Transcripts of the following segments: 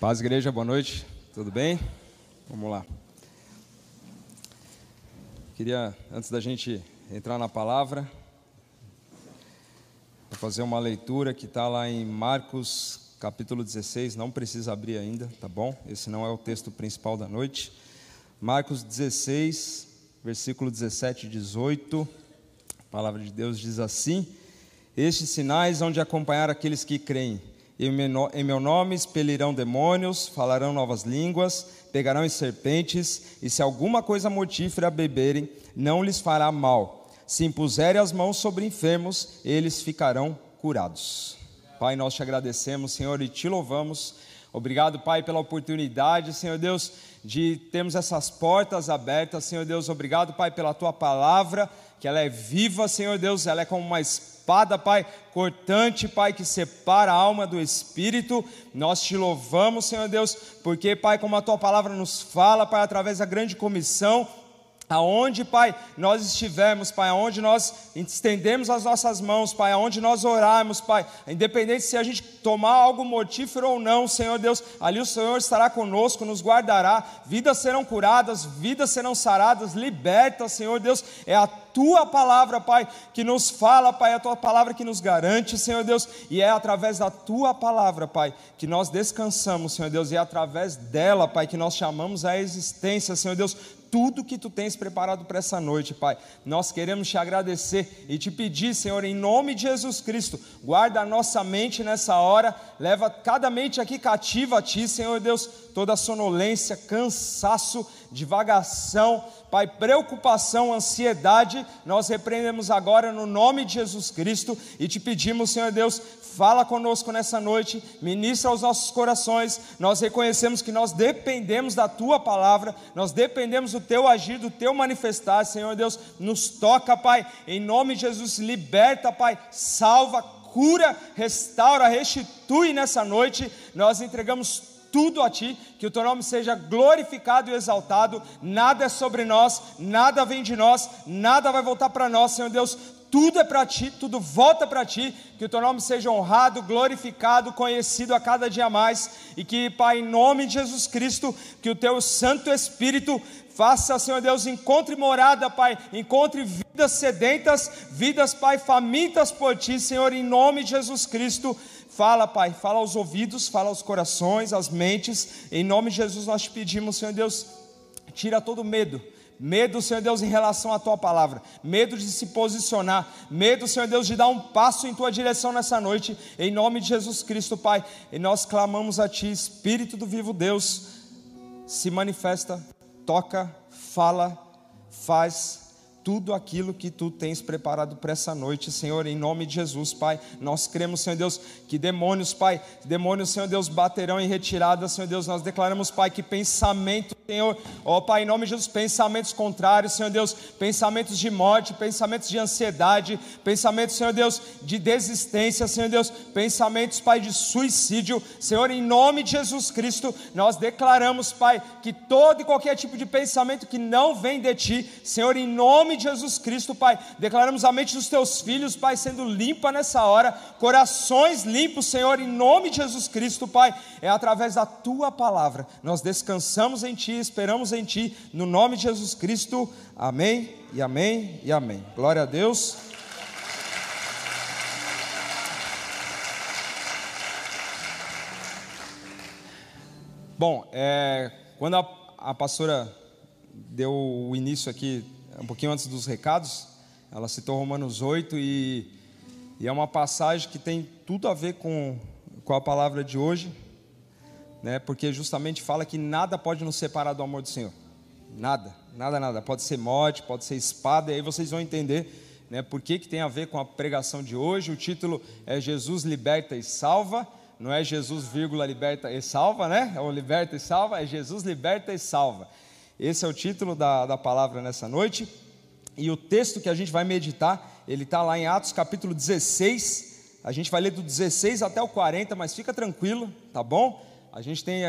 Paz, igreja, boa noite, tudo bem? Vamos lá. Queria, antes da gente entrar na palavra, fazer uma leitura que está lá em Marcos, capítulo 16, não precisa abrir ainda, tá bom? Esse não é o texto principal da noite. Marcos 16, versículo 17 e 18, a palavra de Deus diz assim: Estes sinais hão de acompanhar aqueles que creem. Em meu nome expelirão demônios, falarão novas línguas, pegarão em serpentes, e se alguma coisa mortífera beberem, não lhes fará mal. Se impuserem as mãos sobre enfermos, eles ficarão curados. Pai, nós te agradecemos, Senhor, e te louvamos. Obrigado, Pai, pela oportunidade, Senhor Deus, de termos essas portas abertas, Senhor Deus. Obrigado, Pai, pela tua palavra, que ela é viva, Senhor Deus, ela é como uma espada espada, Pai, cortante, Pai, que separa a alma do espírito. Nós te louvamos, Senhor Deus, porque, Pai, como a tua palavra nos fala, Pai, através da grande comissão, Aonde, Pai, nós estivermos, Pai, aonde nós estendemos as nossas mãos, Pai, aonde nós orarmos, Pai, independente se a gente tomar algo mortífero ou não, Senhor Deus, ali o Senhor estará conosco, nos guardará, vidas serão curadas, vidas serão saradas, libertas, Senhor Deus, é a tua palavra, Pai, que nos fala, Pai, é a tua palavra que nos garante, Senhor Deus, e é através da tua palavra, Pai, que nós descansamos, Senhor Deus, e é através dela, Pai, que nós chamamos a existência, Senhor Deus, tudo que tu tens preparado para essa noite, Pai. Nós queremos te agradecer e te pedir, Senhor, em nome de Jesus Cristo, guarda a nossa mente nessa hora, leva cada mente aqui cativa a ti, Senhor Deus, toda sonolência, cansaço, divagação, Pai, preocupação, ansiedade, nós repreendemos agora no nome de Jesus Cristo e te pedimos, Senhor Deus, fala conosco nessa noite, ministra aos nossos corações. Nós reconhecemos que nós dependemos da tua palavra, nós dependemos do teu agir, do teu manifestar, Senhor Deus, nos toca, Pai, em nome de Jesus, liberta, Pai, salva, cura, restaura, restitui nessa noite. Nós entregamos tudo a Ti, que o Teu nome seja glorificado e exaltado. Nada é sobre nós, nada vem de nós, nada vai voltar para nós, Senhor Deus tudo é para ti, tudo volta para ti, que o teu nome seja honrado, glorificado, conhecido a cada dia mais, e que, Pai, em nome de Jesus Cristo, que o teu Santo Espírito faça, Senhor Deus, encontre morada, Pai, encontre vidas sedentas, vidas, Pai, famintas por ti, Senhor, em nome de Jesus Cristo. Fala, Pai, fala aos ouvidos, fala aos corações, às mentes, em nome de Jesus nós te pedimos, Senhor Deus, tira todo medo Medo, Senhor Deus, em relação à tua palavra, medo de se posicionar, medo, Senhor Deus, de dar um passo em tua direção nessa noite, em nome de Jesus Cristo, Pai. E nós clamamos a Ti, Espírito do vivo Deus, se manifesta, toca, fala, faz tudo aquilo que tu tens preparado para essa noite, Senhor, em nome de Jesus, Pai. Nós cremos, Senhor Deus, que demônios, Pai, demônios, Senhor Deus, baterão em retirada, Senhor Deus. Nós declaramos, Pai, que pensamento, Senhor, ó Pai, em nome de Jesus, pensamentos contrários, Senhor Deus, pensamentos de morte, pensamentos de ansiedade, pensamentos, Senhor Deus, de desistência, Senhor Deus, pensamentos, Pai, de suicídio, Senhor, em nome de Jesus Cristo, nós declaramos, Pai, que todo e qualquer tipo de pensamento que não vem de Ti, Senhor, em nome de Jesus Cristo, Pai. Declaramos a mente dos teus filhos, Pai, sendo limpa nessa hora, corações limpos, Senhor, em nome de Jesus Cristo, Pai. É através da tua palavra. Nós descansamos em ti, esperamos em ti, no nome de Jesus Cristo. Amém e amém e amém. Glória a Deus. Bom, é, quando a, a pastora deu o início aqui um pouquinho antes dos recados, ela citou Romanos 8 e, e, é uma passagem que tem tudo a ver com, com a palavra de hoje, né? porque justamente fala que nada pode nos separar do amor do Senhor. Nada, nada, nada. Pode ser morte, pode ser espada, e aí vocês vão entender né, por que, que tem a ver com a pregação de hoje. O título é Jesus liberta e salva. Não é Jesus, vírgula, liberta e salva, né? É o liberta e salva, é Jesus liberta e salva. Esse é o título da, da palavra nessa noite. E o texto que a gente vai meditar, ele está lá em Atos capítulo 16. A gente vai ler do 16 até o 40, mas fica tranquilo, tá bom? A gente tem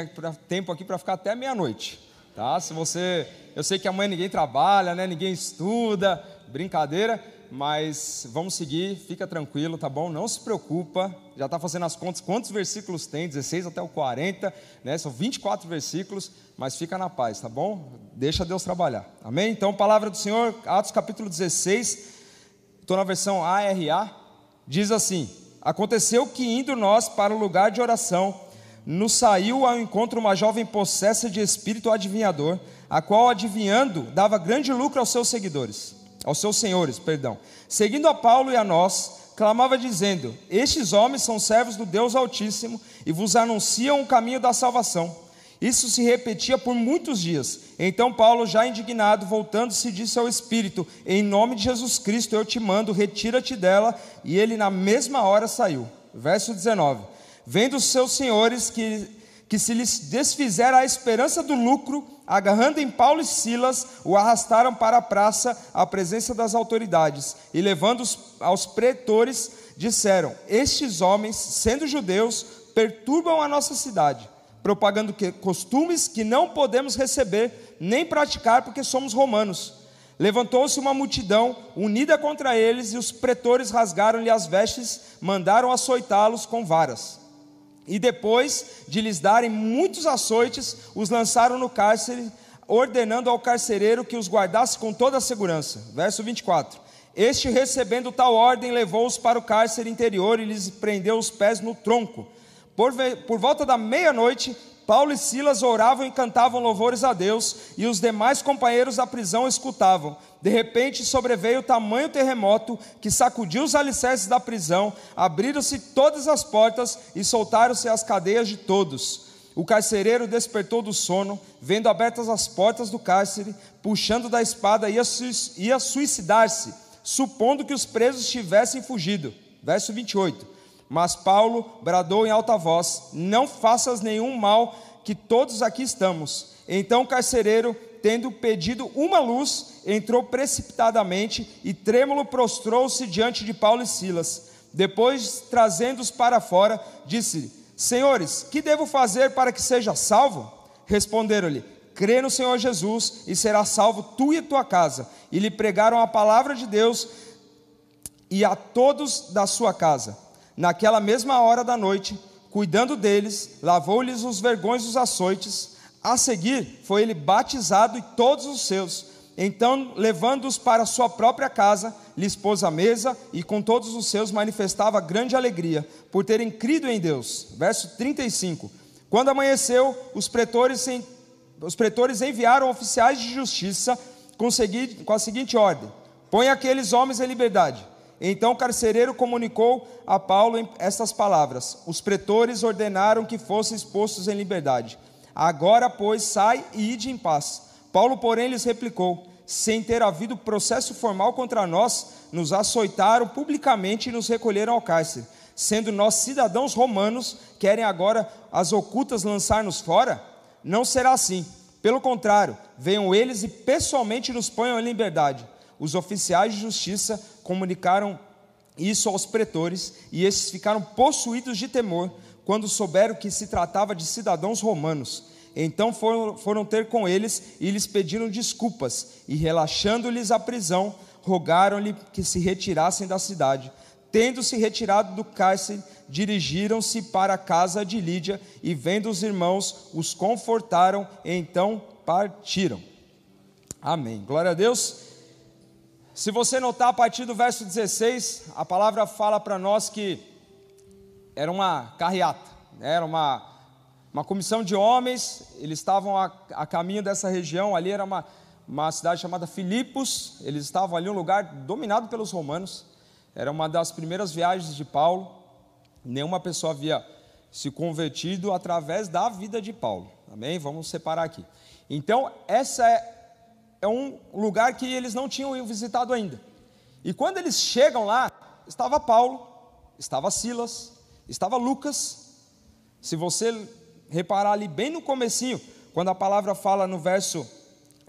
tempo aqui para ficar até meia-noite, tá? Se você, eu sei que amanhã ninguém trabalha, né? Ninguém estuda, brincadeira, mas vamos seguir, fica tranquilo, tá bom? Não se preocupa, já está fazendo as contas, quantos versículos tem? 16 até o 40, né? São 24 versículos, mas fica na paz, tá bom? Deixa Deus trabalhar, amém? Então, palavra do Senhor, Atos capítulo 16, estou na versão ARA, diz assim: Aconteceu que indo nós para o lugar de oração, nos saiu ao encontro uma jovem possessa de espírito adivinhador, a qual, adivinhando, dava grande lucro aos seus seguidores aos seus senhores, perdão. Seguindo a Paulo e a nós, clamava dizendo: Estes homens são servos do Deus Altíssimo e vos anunciam o caminho da salvação. Isso se repetia por muitos dias. Então Paulo, já indignado, voltando-se, disse ao Espírito: Em nome de Jesus Cristo eu te mando, retira-te dela. E ele na mesma hora saiu. Verso 19: Vendo os seus senhores que, que se lhes desfizera a esperança do lucro, agarrando em Paulo e Silas, o arrastaram para a praça à presença das autoridades e levando-os aos pretores, disseram: Estes homens, sendo judeus, perturbam a nossa cidade, propagando que, costumes que não podemos receber nem praticar porque somos romanos. Levantou-se uma multidão unida contra eles e os pretores rasgaram-lhe as vestes, mandaram açoitá-los com varas. E depois de lhes darem muitos açoites, os lançaram no cárcere, ordenando ao carcereiro que os guardasse com toda a segurança. Verso 24. Este, recebendo tal ordem, levou-os para o cárcere interior e lhes prendeu os pés no tronco. Por, por volta da meia-noite, Paulo e Silas oravam e cantavam louvores a Deus, e os demais companheiros da prisão escutavam. De repente sobreveio tamanho terremoto que sacudiu os alicerces da prisão, abriram-se todas as portas e soltaram-se as cadeias de todos. O carcereiro despertou do sono, vendo abertas as portas do cárcere, puxando da espada, ia, ia suicidar-se, supondo que os presos tivessem fugido. Verso 28. Mas Paulo bradou em alta voz: Não faças nenhum mal, que todos aqui estamos. Então o carcereiro, tendo pedido uma luz, entrou precipitadamente e trêmulo prostrou-se diante de Paulo e Silas. Depois, trazendo-os para fora, disse: Senhores, que devo fazer para que seja salvo? Responderam-lhe: Crê no Senhor Jesus e será salvo tu e tua casa. E lhe pregaram a palavra de Deus e a todos da sua casa naquela mesma hora da noite, cuidando deles, lavou-lhes os vergões dos açoites. A seguir, foi ele batizado e todos os seus. Então, levando-os para sua própria casa, lhes pôs a mesa e com todos os seus manifestava grande alegria por terem crido em Deus. Verso 35. Quando amanheceu, os pretores, os pretores enviaram oficiais de justiça com, a seguinte ordem: Põe aqueles homens em liberdade então o carcereiro comunicou a Paulo estas palavras: Os pretores ordenaram que fossem expostos em liberdade. Agora, pois, sai e ide em paz. Paulo, porém, lhes replicou: Sem ter havido processo formal contra nós, nos açoitaram publicamente e nos recolheram ao cárcere. Sendo nós cidadãos romanos, querem agora as ocultas lançar-nos fora? Não será assim. Pelo contrário, venham eles e pessoalmente nos ponham em liberdade. Os oficiais de justiça comunicaram isso aos pretores, e esses ficaram possuídos de temor quando souberam que se tratava de cidadãos romanos. Então foram, foram ter com eles e lhes pediram desculpas, e relaxando-lhes a prisão, rogaram-lhe que se retirassem da cidade. Tendo-se retirado do cárcere, dirigiram-se para a casa de Lídia e, vendo os irmãos, os confortaram, e então partiram. Amém. Glória a Deus. Se você notar a partir do verso 16, a palavra fala para nós que era uma carreata, né? era uma, uma comissão de homens, eles estavam a, a caminho dessa região, ali era uma, uma cidade chamada Filipos, eles estavam ali um lugar dominado pelos romanos, era uma das primeiras viagens de Paulo, nenhuma pessoa havia se convertido através da vida de Paulo, amém? Vamos separar aqui. Então, essa é é um lugar que eles não tinham visitado ainda. E quando eles chegam lá, estava Paulo, estava Silas, estava Lucas. Se você reparar ali bem no comecinho, quando a palavra fala no verso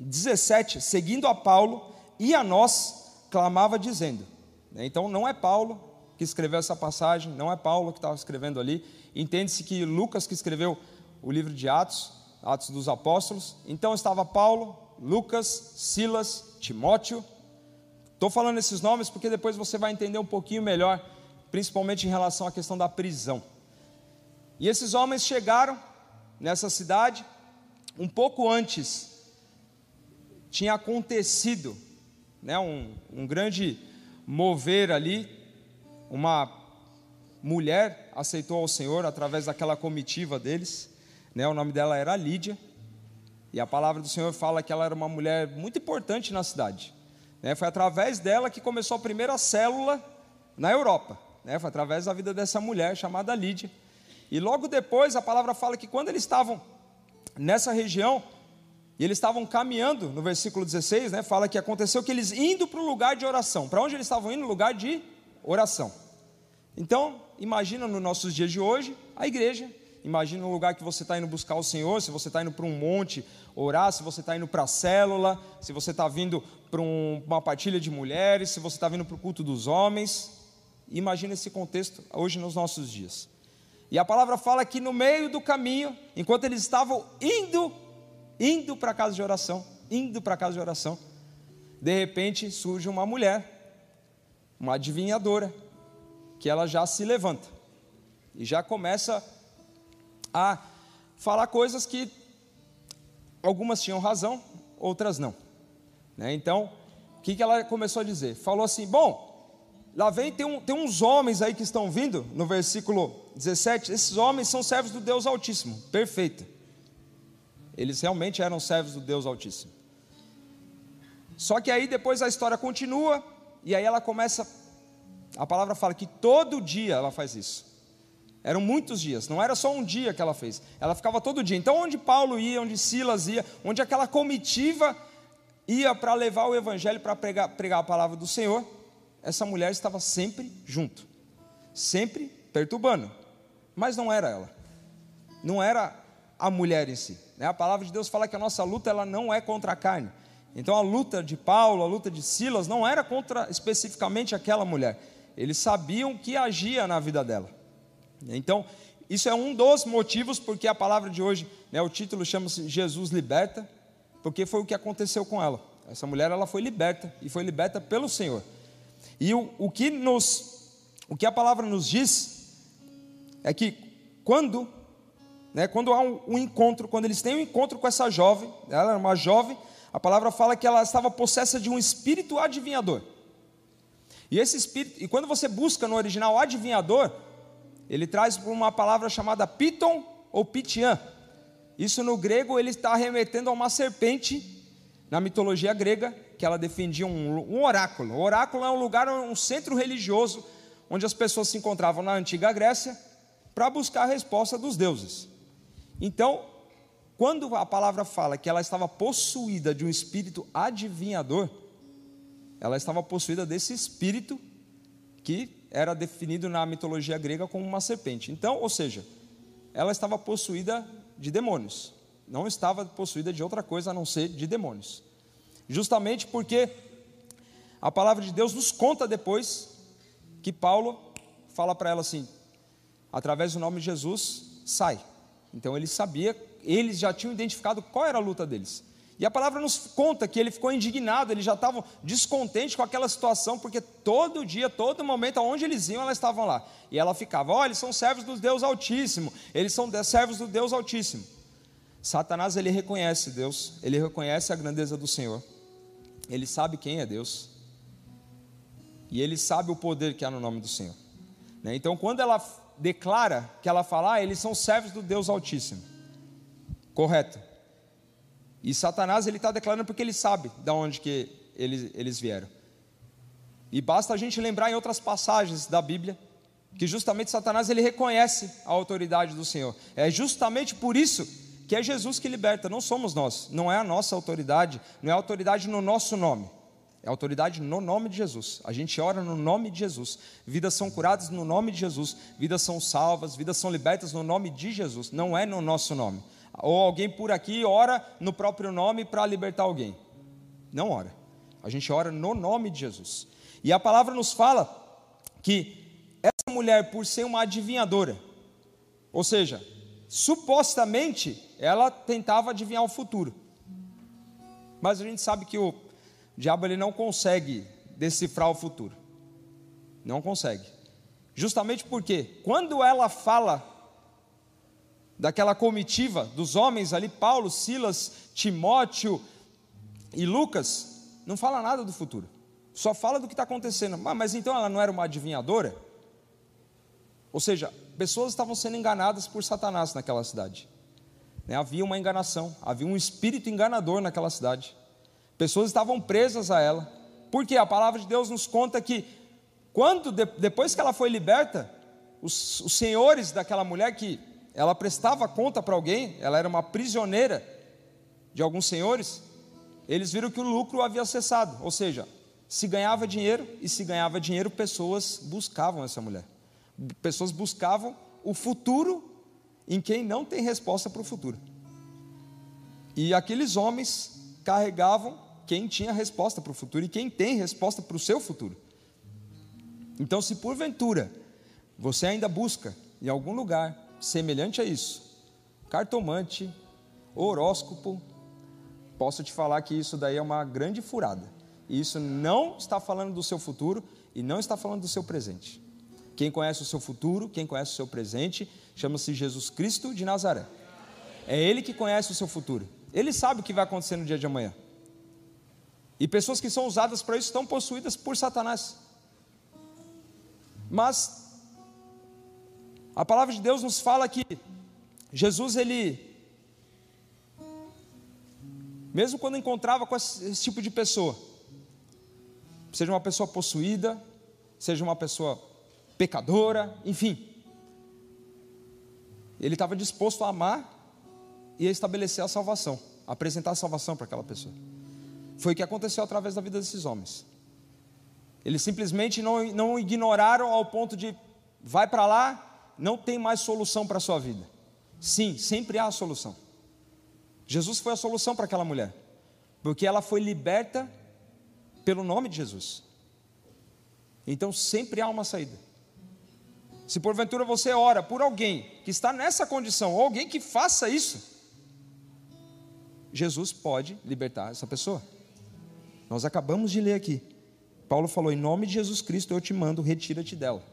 17, seguindo a Paulo e a nós, clamava dizendo. Então não é Paulo que escreveu essa passagem, não é Paulo que estava escrevendo ali. Entende-se que Lucas que escreveu o livro de Atos, Atos dos Apóstolos. Então estava Paulo, Lucas, Silas, Timóteo, Estou falando esses nomes porque depois você vai entender um pouquinho melhor, principalmente em relação à questão da prisão. E esses homens chegaram nessa cidade, um pouco antes, tinha acontecido né, um, um grande mover ali, uma mulher aceitou ao Senhor através daquela comitiva deles, né, o nome dela era Lídia, e a palavra do Senhor fala que ela era uma mulher muito importante na cidade. Né? Foi através dela que começou a primeira célula na Europa. Né? Foi através da vida dessa mulher chamada Lídia. E logo depois a palavra fala que quando eles estavam nessa região, e eles estavam caminhando, no versículo 16, né, fala que aconteceu que eles indo para o lugar de oração. Para onde eles estavam indo? Lugar de oração. Então, imagina nos nossos dias de hoje, a igreja Imagina um lugar que você está indo buscar o Senhor, se você está indo para um monte orar, se você está indo para a célula, se você está vindo para um, uma partilha de mulheres, se você está vindo para o culto dos homens. Imagina esse contexto hoje nos nossos dias. E a palavra fala que no meio do caminho, enquanto eles estavam indo, indo para a casa de oração, indo para a casa de oração, de repente surge uma mulher, uma adivinhadora, que ela já se levanta e já começa a falar coisas que algumas tinham razão, outras não. Né? Então, o que, que ela começou a dizer? Falou assim: bom, lá vem, tem, um, tem uns homens aí que estão vindo, no versículo 17, esses homens são servos do Deus Altíssimo, perfeito. Eles realmente eram servos do Deus Altíssimo. Só que aí depois a história continua, e aí ela começa, a palavra fala que todo dia ela faz isso. Eram muitos dias, não era só um dia que ela fez, ela ficava todo dia. Então, onde Paulo ia, onde Silas ia, onde aquela comitiva ia para levar o evangelho, para pregar, pregar a palavra do Senhor, essa mulher estava sempre junto, sempre perturbando, mas não era ela, não era a mulher em si. Né? A palavra de Deus fala que a nossa luta ela não é contra a carne. Então a luta de Paulo, a luta de Silas, não era contra especificamente aquela mulher. Eles sabiam que agia na vida dela. Então, isso é um dos motivos porque a palavra de hoje, né, o título chama-se Jesus liberta, porque foi o que aconteceu com ela. Essa mulher ela foi liberta e foi liberta pelo Senhor. E o, o que nos, o que a palavra nos diz é que quando, né, quando há um, um encontro, quando eles têm um encontro com essa jovem, ela era uma jovem, a palavra fala que ela estava possessa de um espírito adivinhador. E esse espírito, e quando você busca no original adivinhador, ele traz uma palavra chamada piton ou pitian. Isso no grego ele está remetendo a uma serpente, na mitologia grega, que ela defendia um, um oráculo. O oráculo é um lugar, um centro religioso, onde as pessoas se encontravam na antiga Grécia para buscar a resposta dos deuses. Então, quando a palavra fala que ela estava possuída de um espírito adivinhador, ela estava possuída desse espírito que era definido na mitologia grega como uma serpente. Então, ou seja, ela estava possuída de demônios. Não estava possuída de outra coisa a não ser de demônios. Justamente porque a palavra de Deus nos conta depois que Paulo fala para ela assim: através do nome de Jesus, sai. Então ele sabia, eles já tinham identificado qual era a luta deles. E a palavra nos conta que ele ficou indignado, eles já estavam descontentes com aquela situação, porque todo dia, todo momento, aonde eles iam, elas estavam lá. E ela ficava: olha, eles são servos do Deus Altíssimo, eles são servos do Deus Altíssimo. Satanás, ele reconhece Deus, ele reconhece a grandeza do Senhor, ele sabe quem é Deus, e ele sabe o poder que há no nome do Senhor. Né? Então, quando ela declara que ela fala, ah, eles são servos do Deus Altíssimo, correto. E Satanás ele está declarando porque ele sabe de onde que eles, eles vieram. E basta a gente lembrar em outras passagens da Bíblia que justamente Satanás ele reconhece a autoridade do Senhor. É justamente por isso que é Jesus que liberta, não somos nós, não é a nossa autoridade, não é autoridade no nosso nome. É autoridade no nome de Jesus. A gente ora no nome de Jesus. Vidas são curadas no nome de Jesus. Vidas são salvas, vidas são libertas no nome de Jesus. Não é no nosso nome. Ou alguém por aqui ora no próprio nome para libertar alguém. Não ora. A gente ora no nome de Jesus. E a palavra nos fala que essa mulher, por ser uma adivinhadora, ou seja, supostamente ela tentava adivinhar o futuro. Mas a gente sabe que o diabo ele não consegue decifrar o futuro. Não consegue. Justamente porque, quando ela fala daquela comitiva dos homens ali, Paulo, Silas, Timóteo e Lucas, não fala nada do futuro, só fala do que está acontecendo. Mas então ela não era uma adivinhadora? Ou seja, pessoas estavam sendo enganadas por Satanás naquela cidade. Né? Havia uma enganação, havia um espírito enganador naquela cidade. Pessoas estavam presas a ela. Porque a palavra de Deus nos conta que quando depois que ela foi liberta, os, os senhores daquela mulher que ela prestava conta para alguém, ela era uma prisioneira de alguns senhores, eles viram que o lucro havia cessado, ou seja, se ganhava dinheiro e se ganhava dinheiro, pessoas buscavam essa mulher. Pessoas buscavam o futuro em quem não tem resposta para o futuro. E aqueles homens carregavam quem tinha resposta para o futuro e quem tem resposta para o seu futuro. Então, se porventura você ainda busca em algum lugar semelhante a isso, cartomante, horóscopo, posso te falar que isso daí é uma grande furada. E isso não está falando do seu futuro e não está falando do seu presente. Quem conhece o seu futuro, quem conhece o seu presente, chama-se Jesus Cristo de Nazaré. É Ele que conhece o seu futuro. Ele sabe o que vai acontecer no dia de amanhã. E pessoas que são usadas para isso estão possuídas por Satanás. Mas a palavra de Deus nos fala que Jesus, ele, mesmo quando encontrava com esse, tipo de pessoa, seja uma pessoa possuída, seja uma pessoa pecadora, enfim, ele estava disposto a amar e a estabelecer a salvação, a apresentar a salvação para aquela pessoa. Foi o que aconteceu através da vida desses homens. Eles simplesmente não, não ignoraram ao ponto de vai para lá, não tem mais solução para a sua vida. Sim, sempre há a solução. Jesus foi a solução para aquela mulher, porque ela foi liberta pelo nome de Jesus. Então sempre há uma saída. Se porventura você ora por alguém que está nessa condição, ou alguém que faça isso, Jesus pode libertar essa pessoa. Nós acabamos de ler aqui. Paulo falou: Em nome de Jesus Cristo eu te mando, retira-te dela.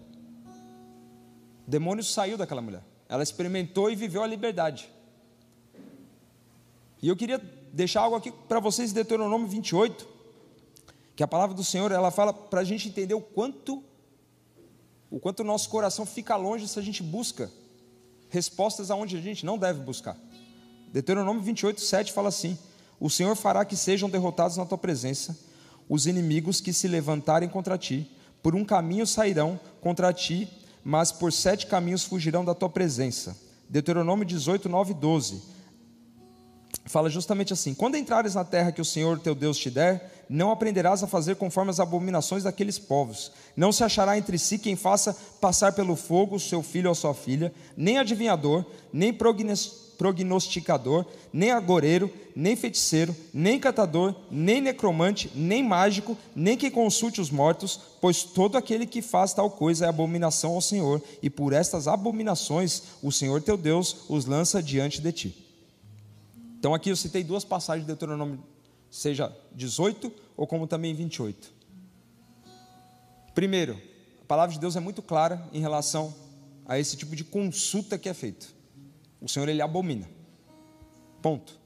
O demônio saiu daquela mulher. Ela experimentou e viveu a liberdade. E eu queria deixar algo aqui para vocês em Deuteronômio 28, que a palavra do Senhor ela fala para a gente entender o quanto o quanto o nosso coração fica longe se a gente busca respostas aonde a gente não deve buscar. Deuteronômio 28, 7 fala assim: O Senhor fará que sejam derrotados na tua presença os inimigos que se levantarem contra ti, por um caminho sairão contra ti mas por sete caminhos fugirão da tua presença. Deuteronômio 18, 9 e 12. Fala justamente assim: Quando entrares na terra que o Senhor teu Deus te der, não aprenderás a fazer conforme as abominações daqueles povos. Não se achará entre si quem faça passar pelo fogo o seu filho ou sua filha, nem adivinhador, nem prognosticador prognosticador, nem agoreiro, nem feiticeiro, nem catador, nem necromante, nem mágico, nem que consulte os mortos, pois todo aquele que faz tal coisa é abominação ao Senhor, e por estas abominações o Senhor teu Deus os lança diante de ti. Então aqui eu citei duas passagens de Deuteronômio, seja 18 ou como também 28. Primeiro, a palavra de Deus é muito clara em relação a esse tipo de consulta que é feito. O Senhor ele abomina. Ponto.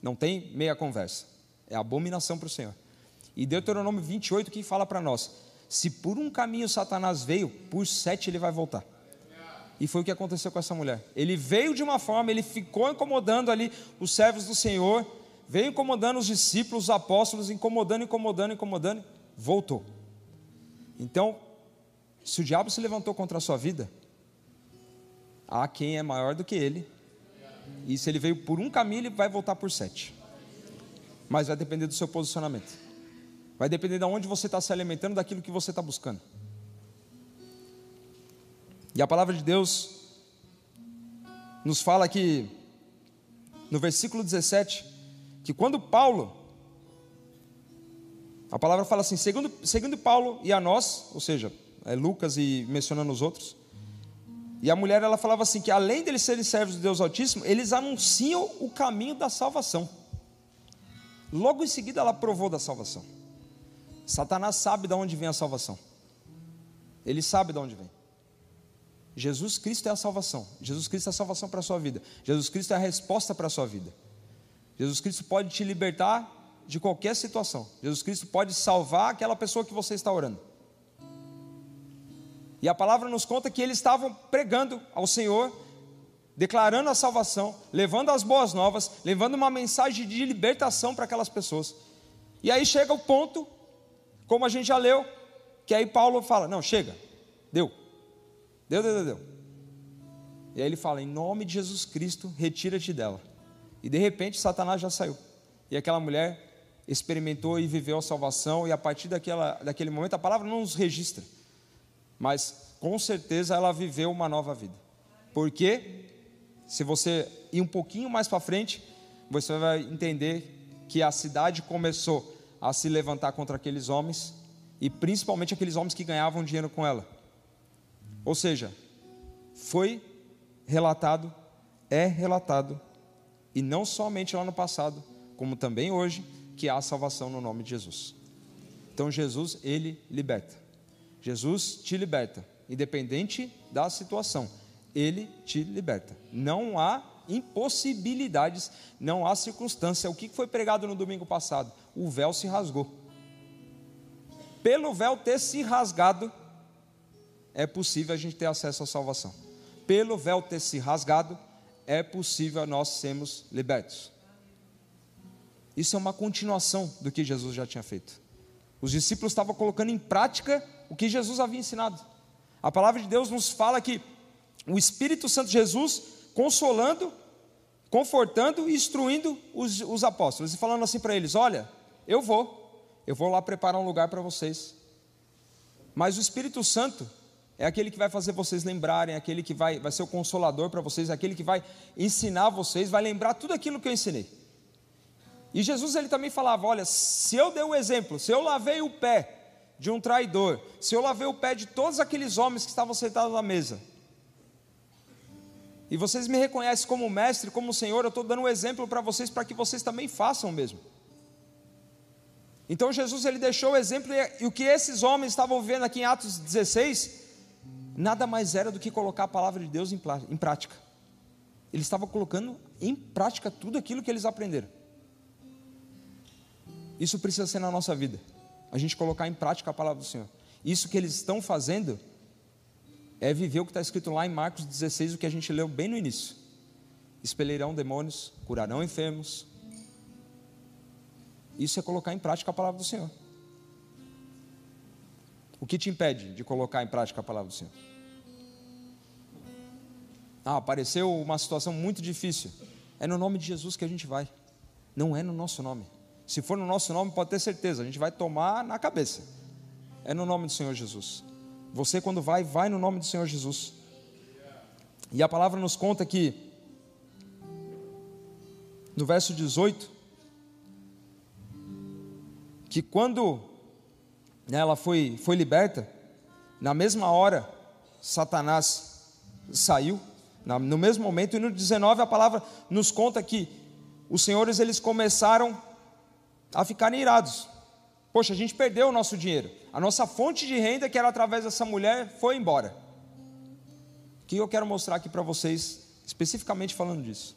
Não tem meia conversa. É abominação para o Senhor. E Deuteronômio 28 que fala para nós: se por um caminho Satanás veio, por sete ele vai voltar. E foi o que aconteceu com essa mulher. Ele veio de uma forma, ele ficou incomodando ali os servos do Senhor, veio incomodando os discípulos, os apóstolos, incomodando, incomodando, incomodando, voltou. Então, se o diabo se levantou contra a sua vida, há quem é maior do que ele. E se ele veio por um caminho, ele vai voltar por sete. Mas vai depender do seu posicionamento. Vai depender de onde você está se alimentando, daquilo que você está buscando. E a palavra de Deus nos fala que, no versículo 17, que quando Paulo, a palavra fala assim, segundo, segundo Paulo e a nós, ou seja, é Lucas e mencionando os outros, e a mulher ela falava assim que além deles serem servos de Deus Altíssimo, eles anunciam o caminho da salvação. Logo em seguida ela provou da salvação. Satanás sabe de onde vem a salvação. Ele sabe de onde vem. Jesus Cristo é a salvação. Jesus Cristo é a salvação para a sua vida. Jesus Cristo é a resposta para a sua vida. Jesus Cristo pode te libertar de qualquer situação. Jesus Cristo pode salvar aquela pessoa que você está orando. E a palavra nos conta que eles estavam pregando ao Senhor, declarando a salvação, levando as boas novas, levando uma mensagem de libertação para aquelas pessoas. E aí chega o ponto, como a gente já leu, que aí Paulo fala: Não, chega, deu, deu, deu, deu, deu. E aí ele fala: Em nome de Jesus Cristo, retira-te dela. E de repente Satanás já saiu. E aquela mulher experimentou e viveu a salvação, e a partir daquela, daquele momento, a palavra não nos registra, mas com certeza ela viveu uma nova vida. Porque, se você ir um pouquinho mais para frente, você vai entender que a cidade começou a se levantar contra aqueles homens, e principalmente aqueles homens que ganhavam dinheiro com ela. Ou seja, foi relatado, é relatado, e não somente lá no passado, como também hoje, que há salvação no nome de Jesus. Então Jesus, ele liberta. Jesus te liberta, independente da situação. Ele te liberta. Não há impossibilidades, não há circunstância. O que foi pregado no domingo passado? O véu se rasgou. Pelo véu ter se rasgado, é possível a gente ter acesso à salvação. Pelo véu ter se rasgado, é possível nós sermos libertos. Isso é uma continuação do que Jesus já tinha feito. Os discípulos estavam colocando em prática o que Jesus havia ensinado. A palavra de Deus nos fala que o Espírito Santo Jesus consolando, confortando e instruindo os, os apóstolos e falando assim para eles: Olha, eu vou, eu vou lá preparar um lugar para vocês. Mas o Espírito Santo é aquele que vai fazer vocês lembrarem, é aquele que vai, vai ser o consolador para vocês, é aquele que vai ensinar vocês, vai lembrar tudo aquilo que eu ensinei. E Jesus ele também falava: olha, se eu dei o um exemplo, se eu lavei o pé de um traidor, se eu lavei o pé de todos aqueles homens que estavam sentados na mesa, e vocês me reconhecem como mestre, como Senhor, eu estou dando um exemplo para vocês para que vocês também façam o mesmo. Então Jesus ele deixou o exemplo e o que esses homens estavam vendo aqui em Atos 16 nada mais era do que colocar a palavra de Deus em prática. Eles estavam colocando em prática tudo aquilo que eles aprenderam. Isso precisa ser na nossa vida. A gente colocar em prática a palavra do Senhor. Isso que eles estão fazendo é viver o que está escrito lá em Marcos 16, o que a gente leu bem no início: expelirão demônios, curarão enfermos. Isso é colocar em prática a palavra do Senhor. O que te impede de colocar em prática a palavra do Senhor? Ah, apareceu uma situação muito difícil. É no nome de Jesus que a gente vai. Não é no nosso nome. Se for no nosso nome, pode ter certeza, a gente vai tomar na cabeça. É no nome do Senhor Jesus. Você, quando vai, vai no nome do Senhor Jesus. E a palavra nos conta que, no verso 18, que quando ela foi, foi liberta, na mesma hora, Satanás saiu, no mesmo momento, e no 19 a palavra nos conta que os senhores eles começaram a ficarem irados. Poxa, a gente perdeu o nosso dinheiro. A nossa fonte de renda, que era através dessa mulher, foi embora. O que eu quero mostrar aqui para vocês, especificamente falando disso?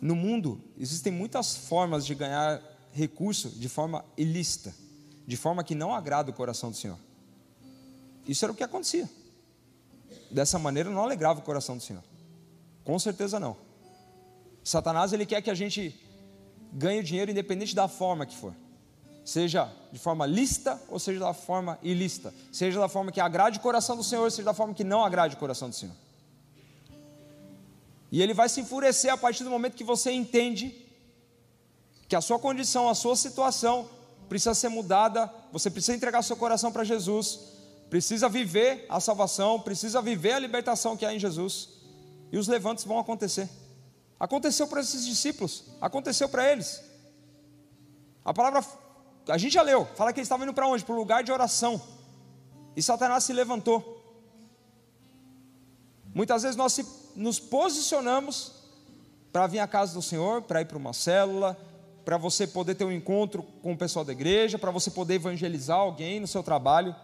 No mundo, existem muitas formas de ganhar recurso de forma ilícita, de forma que não agrada o coração do Senhor. Isso era o que acontecia. Dessa maneira não alegrava o coração do Senhor. Com certeza não. Satanás ele quer que a gente ganhe dinheiro independente da forma que for. Seja de forma lícita ou seja da forma ilícita. Seja da forma que agrade o coração do Senhor, seja da forma que não agrade o coração do Senhor. E ele vai se enfurecer a partir do momento que você entende que a sua condição, a sua situação precisa ser mudada, você precisa entregar seu coração para Jesus, precisa viver a salvação, precisa viver a libertação que há em Jesus, e os levantes vão acontecer. Aconteceu para esses discípulos, aconteceu para eles. A palavra, a gente já leu, fala que eles estavam indo para onde? Para o lugar de oração. E Satanás se levantou. Muitas vezes nós se, nos posicionamos para vir à casa do Senhor, para ir para uma célula, para você poder ter um encontro com o pessoal da igreja, para você poder evangelizar alguém no seu trabalho.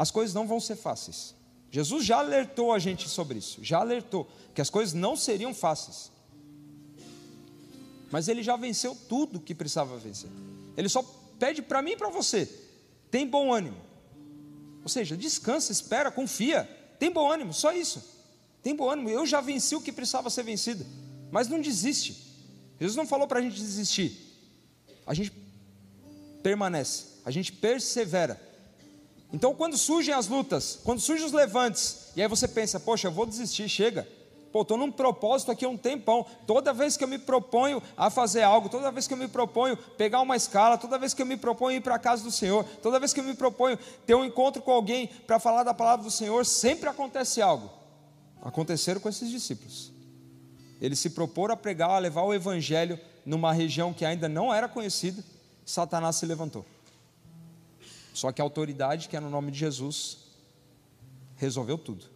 As coisas não vão ser fáceis. Jesus já alertou a gente sobre isso, já alertou que as coisas não seriam fáceis. Mas ele já venceu tudo que precisava vencer. Ele só pede para mim e para você: tem bom ânimo. Ou seja, descansa, espera, confia. Tem bom ânimo, só isso. Tem bom ânimo. Eu já venci o que precisava ser vencido. Mas não desiste. Jesus não falou para a gente desistir. A gente permanece, a gente persevera. Então, quando surgem as lutas, quando surgem os levantes, e aí você pensa, poxa, eu vou desistir, chega. Pô, estou num propósito aqui há um tempão. Toda vez que eu me proponho a fazer algo, toda vez que eu me proponho pegar uma escala, toda vez que eu me proponho ir para a casa do Senhor, toda vez que eu me proponho ter um encontro com alguém para falar da palavra do Senhor, sempre acontece algo. Aconteceram com esses discípulos. Eles se proporam a pregar, a levar o evangelho numa região que ainda não era conhecida, Satanás se levantou. Só que a autoridade, que é no nome de Jesus, resolveu tudo.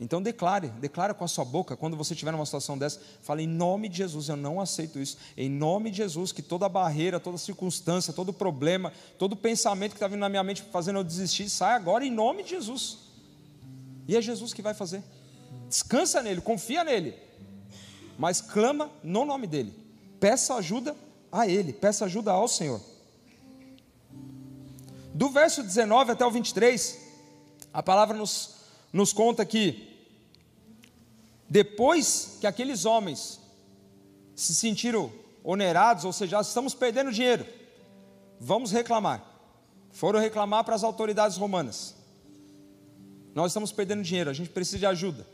Então declare, declare com a sua boca, quando você estiver numa situação dessa, fale em nome de Jesus, eu não aceito isso. Em nome de Jesus, que toda barreira, toda circunstância, todo problema, todo pensamento que está vindo na minha mente fazendo eu desistir, sai agora em nome de Jesus. E é Jesus que vai fazer. Descansa nele, confia nele. Mas clama no nome dele. Peça ajuda a ele, peça ajuda ao Senhor. Do verso 19 até o 23, a palavra nos, nos conta que, depois que aqueles homens se sentiram onerados, ou seja, estamos perdendo dinheiro, vamos reclamar. Foram reclamar para as autoridades romanas. Nós estamos perdendo dinheiro, a gente precisa de ajuda.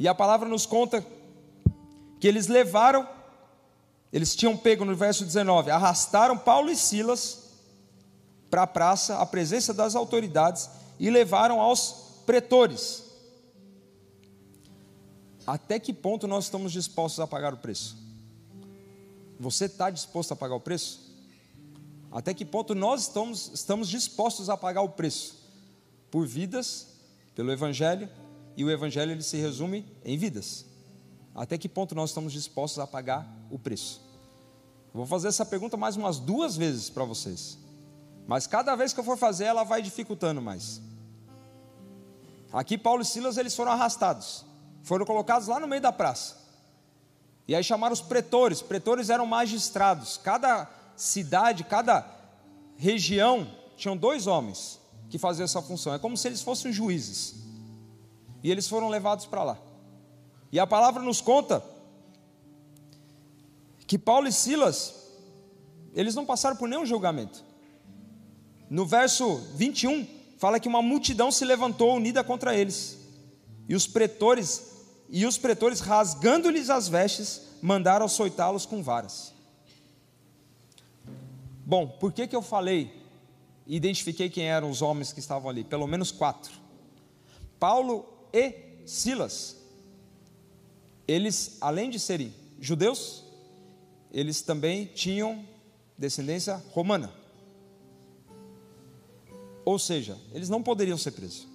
E a palavra nos conta que eles levaram, eles tinham pego no verso 19, arrastaram Paulo e Silas para a praça, à presença das autoridades, e levaram aos pretores. Até que ponto nós estamos dispostos a pagar o preço? Você está disposto a pagar o preço? Até que ponto nós estamos, estamos dispostos a pagar o preço? Por vidas, pelo Evangelho, e o Evangelho ele se resume em vidas. Até que ponto nós estamos dispostos a pagar o preço? Vou fazer essa pergunta mais umas duas vezes para vocês. Mas cada vez que eu for fazer, ela vai dificultando mais. Aqui Paulo e Silas eles foram arrastados, foram colocados lá no meio da praça. E aí chamaram os pretores. Pretores eram magistrados. Cada cidade, cada região tinham dois homens que faziam essa função. É como se eles fossem juízes. E eles foram levados para lá. E a palavra nos conta que Paulo e Silas eles não passaram por nenhum julgamento. No verso 21, fala que uma multidão se levantou unida contra eles. E os pretores, e os pretores rasgando-lhes as vestes, mandaram açoitá-los com varas. Bom, por que que eu falei e identifiquei quem eram os homens que estavam ali? Pelo menos quatro. Paulo e Silas. Eles, além de serem judeus, eles também tinham descendência romana. Ou seja, eles não poderiam ser presos.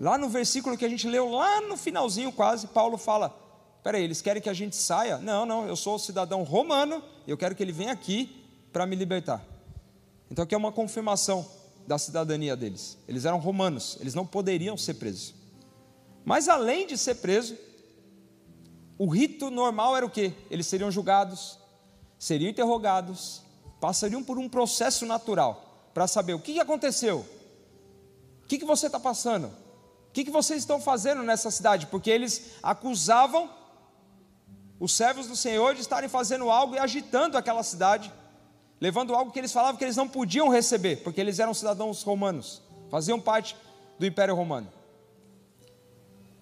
Lá no versículo que a gente leu, lá no finalzinho quase, Paulo fala: peraí, eles querem que a gente saia? Não, não, eu sou cidadão romano, eu quero que ele venha aqui para me libertar. Então aqui é uma confirmação da cidadania deles. Eles eram romanos, eles não poderiam ser presos. Mas além de ser preso, o rito normal era o quê? Eles seriam julgados, seriam interrogados, passariam por um processo natural para saber o que aconteceu, o que você está passando, o que vocês estão fazendo nessa cidade, porque eles acusavam os servos do Senhor de estarem fazendo algo e agitando aquela cidade, levando algo que eles falavam que eles não podiam receber, porque eles eram cidadãos romanos, faziam parte do Império Romano.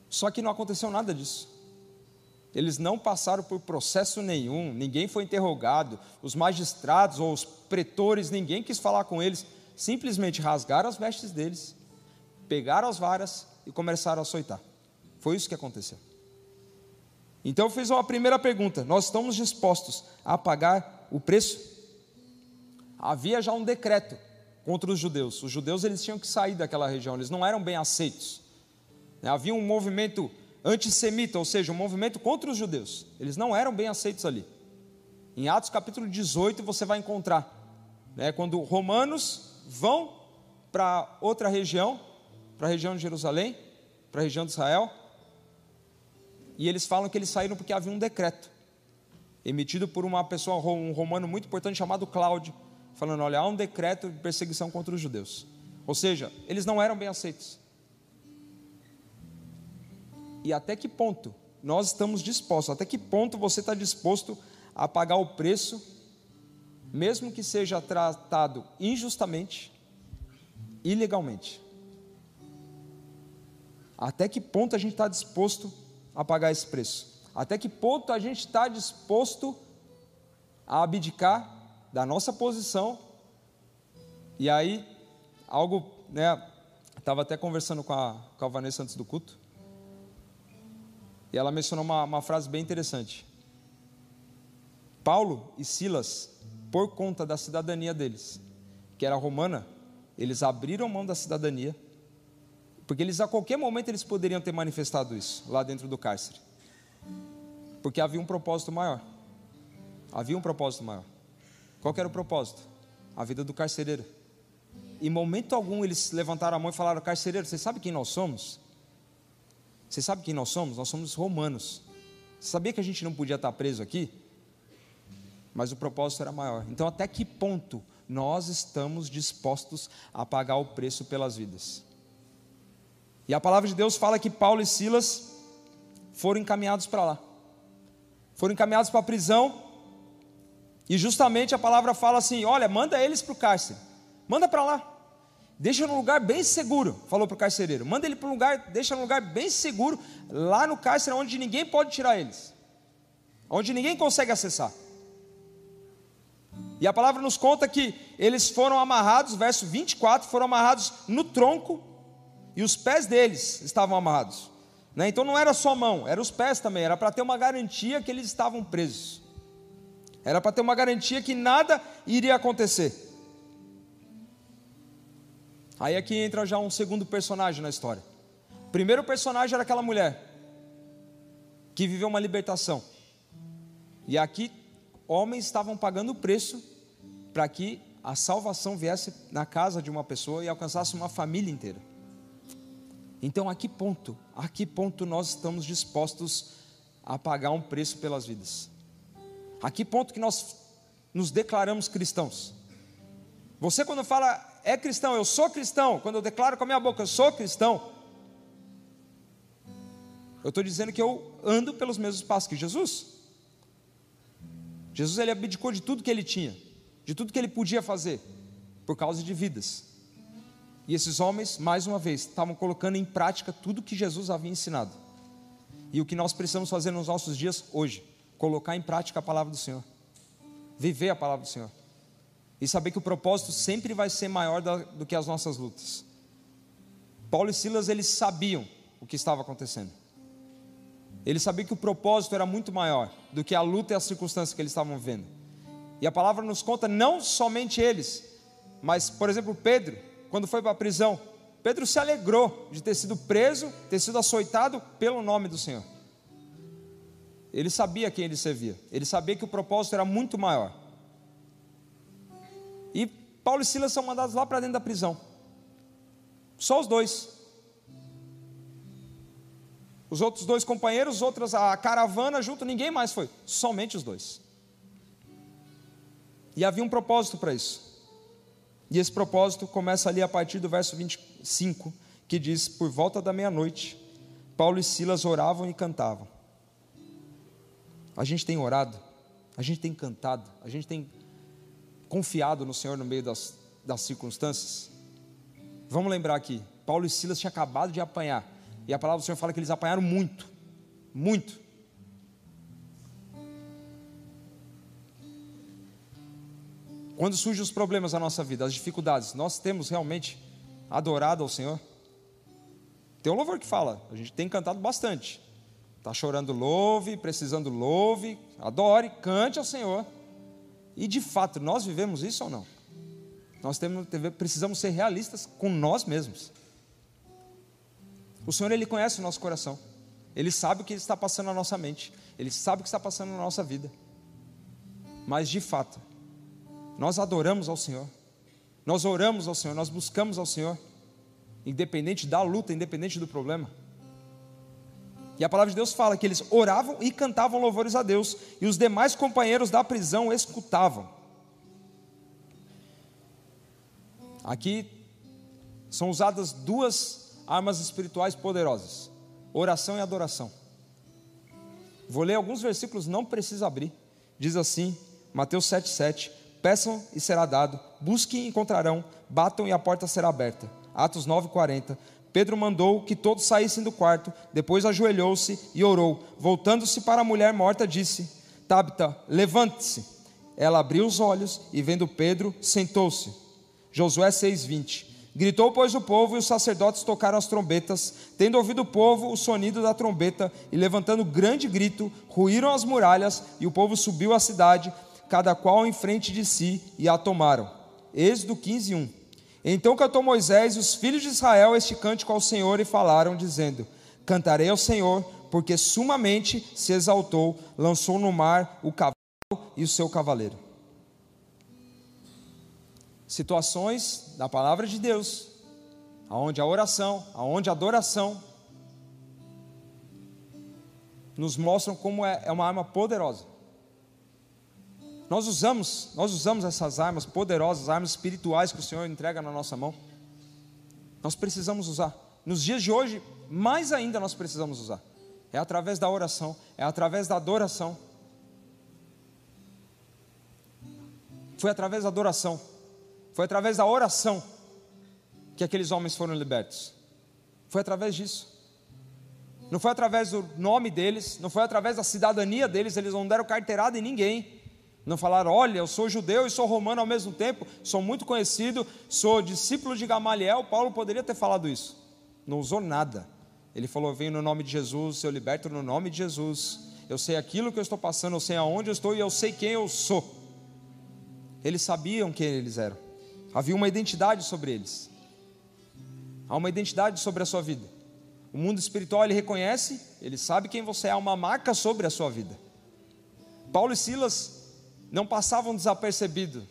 Só que não aconteceu nada disso. Eles não passaram por processo nenhum, ninguém foi interrogado, os magistrados ou os pretores, ninguém quis falar com eles, simplesmente rasgaram as vestes deles, pegaram as varas e começaram a açoitar. Foi isso que aconteceu. Então eu fiz uma primeira pergunta: nós estamos dispostos a pagar o preço? Havia já um decreto contra os judeus. Os judeus eles tinham que sair daquela região, eles não eram bem aceitos. Havia um movimento antissemita, ou seja, um movimento contra os judeus. Eles não eram bem aceitos ali. Em Atos capítulo 18 você vai encontrar, né, quando romanos vão para outra região, para a região de Jerusalém, para a região de Israel, e eles falam que eles saíram porque havia um decreto emitido por uma pessoa, um romano muito importante chamado Cláudio, falando: olha, há um decreto de perseguição contra os judeus. Ou seja, eles não eram bem aceitos. E até que ponto nós estamos dispostos, até que ponto você está disposto a pagar o preço, mesmo que seja tratado injustamente, ilegalmente? Até que ponto a gente está disposto a pagar esse preço? Até que ponto a gente está disposto a abdicar da nossa posição? E aí, algo, né? Estava até conversando com a, com a Vanessa antes do culto. E ela mencionou uma, uma frase bem interessante. Paulo e Silas, por conta da cidadania deles, que era romana, eles abriram mão da cidadania porque eles a qualquer momento eles poderiam ter manifestado isso lá dentro do cárcere. Porque havia um propósito maior. Havia um propósito maior. Qual era o propósito? A vida do carcereiro. Em momento algum eles levantaram a mão e falaram: Carcereiro, você sabe quem nós somos? Você sabe quem nós somos? Nós somos romanos. Você sabia que a gente não podia estar preso aqui? Mas o propósito era maior. Então, até que ponto nós estamos dispostos a pagar o preço pelas vidas? E a palavra de Deus fala que Paulo e Silas foram encaminhados para lá. Foram encaminhados para a prisão. E justamente a palavra fala assim: olha, manda eles para o cárcere. Manda para lá. Deixa num lugar bem seguro, falou para o carcereiro. Manda ele para um lugar, deixa num lugar bem seguro, lá no cárcere, onde ninguém pode tirar eles. Onde ninguém consegue acessar. E a palavra nos conta que eles foram amarrados, verso 24, foram amarrados no tronco e os pés deles estavam amarrados. Né? Então não era só a mão, eram os pés também, era para ter uma garantia que eles estavam presos. Era para ter uma garantia que nada iria acontecer. Aí aqui entra já um segundo personagem na história. O primeiro personagem era aquela mulher que viveu uma libertação. E aqui homens estavam pagando o preço para que a salvação viesse na casa de uma pessoa e alcançasse uma família inteira. Então, a que ponto, a que ponto nós estamos dispostos a pagar um preço pelas vidas? A que ponto que nós nos declaramos cristãos? Você quando fala é cristão, eu sou cristão, quando eu declaro com a minha boca eu sou cristão, eu estou dizendo que eu ando pelos mesmos passos que Jesus. Jesus ele abdicou de tudo que ele tinha, de tudo que ele podia fazer, por causa de vidas. E esses homens, mais uma vez, estavam colocando em prática tudo que Jesus havia ensinado. E o que nós precisamos fazer nos nossos dias hoje, colocar em prática a palavra do Senhor. Viver a palavra do Senhor. E saber que o propósito sempre vai ser maior do que as nossas lutas. Paulo e Silas, eles sabiam o que estava acontecendo. Eles sabiam que o propósito era muito maior do que a luta e as circunstâncias que eles estavam vivendo. E a palavra nos conta não somente eles, mas, por exemplo, Pedro, quando foi para a prisão, Pedro se alegrou de ter sido preso, ter sido açoitado pelo nome do Senhor. Ele sabia quem ele servia, ele sabia que o propósito era muito maior. E Paulo e Silas são mandados lá para dentro da prisão, só os dois. Os outros dois companheiros, outras, a caravana junto, ninguém mais foi, somente os dois. E havia um propósito para isso. E esse propósito começa ali a partir do verso 25, que diz: Por volta da meia-noite, Paulo e Silas oravam e cantavam. A gente tem orado, a gente tem cantado, a gente tem confiado no Senhor no meio das, das circunstâncias. Vamos lembrar aqui: Paulo e Silas tinham acabado de apanhar, e a palavra do Senhor fala que eles apanharam muito, muito. Quando surgem os problemas na nossa vida, as dificuldades, nós temos realmente adorado ao Senhor? Tem um louvor que fala, a gente tem cantado bastante. Está chorando, louve, precisando, louve, adore, cante ao Senhor. E de fato, nós vivemos isso ou não? Nós temos, precisamos ser realistas com nós mesmos. O Senhor, Ele conhece o nosso coração. Ele sabe o que está passando na nossa mente. Ele sabe o que está passando na nossa vida. mas de fato, nós adoramos ao Senhor, nós oramos ao Senhor, nós buscamos ao Senhor, independente da luta, independente do problema. E a palavra de Deus fala que eles oravam e cantavam louvores a Deus, e os demais companheiros da prisão escutavam. Aqui são usadas duas armas espirituais poderosas: oração e adoração. Vou ler alguns versículos, não precisa abrir. Diz assim, Mateus 7,7: Peçam e será dado, busquem e encontrarão, batam e a porta será aberta. Atos 9,40. Pedro mandou que todos saíssem do quarto, depois ajoelhou-se e orou. Voltando-se para a mulher morta, disse: Tabita, levante-se. Ela abriu os olhos e, vendo Pedro, sentou-se. Josué 6,20. Gritou, pois, o povo, e os sacerdotes tocaram as trombetas. Tendo ouvido o povo o sonido da trombeta, e levantando grande grito, ruíram as muralhas, e o povo subiu à cidade, cada qual em frente de si, e a tomaram. Êxodo 15, 1. Então cantou Moisés e os filhos de Israel este cântico ao Senhor, e falaram, dizendo: Cantarei ao Senhor, porque sumamente se exaltou, lançou no mar o cavalo e o seu cavaleiro situações da palavra de Deus, aonde a oração, aonde a adoração nos mostram como é, é uma arma poderosa. Nós usamos, nós usamos essas armas poderosas, armas espirituais que o Senhor entrega na nossa mão. Nós precisamos usar. Nos dias de hoje, mais ainda nós precisamos usar. É através da oração, é através da adoração. Foi através da adoração foi através da oração que aqueles homens foram libertos. Foi através disso. Não foi através do nome deles, não foi através da cidadania deles, eles não deram carteirada em ninguém. Não falaram, olha, eu sou judeu e sou romano ao mesmo tempo, sou muito conhecido, sou discípulo de Gamaliel. Paulo poderia ter falado isso. Não usou nada. Ele falou: venho no nome de Jesus, eu liberto no nome de Jesus. Eu sei aquilo que eu estou passando, eu sei aonde eu estou e eu sei quem eu sou. Eles sabiam quem eles eram. Havia uma identidade sobre eles. Há uma identidade sobre a sua vida. O mundo espiritual ele reconhece, ele sabe quem você é, há uma marca sobre a sua vida. Paulo e Silas não passavam desapercebidos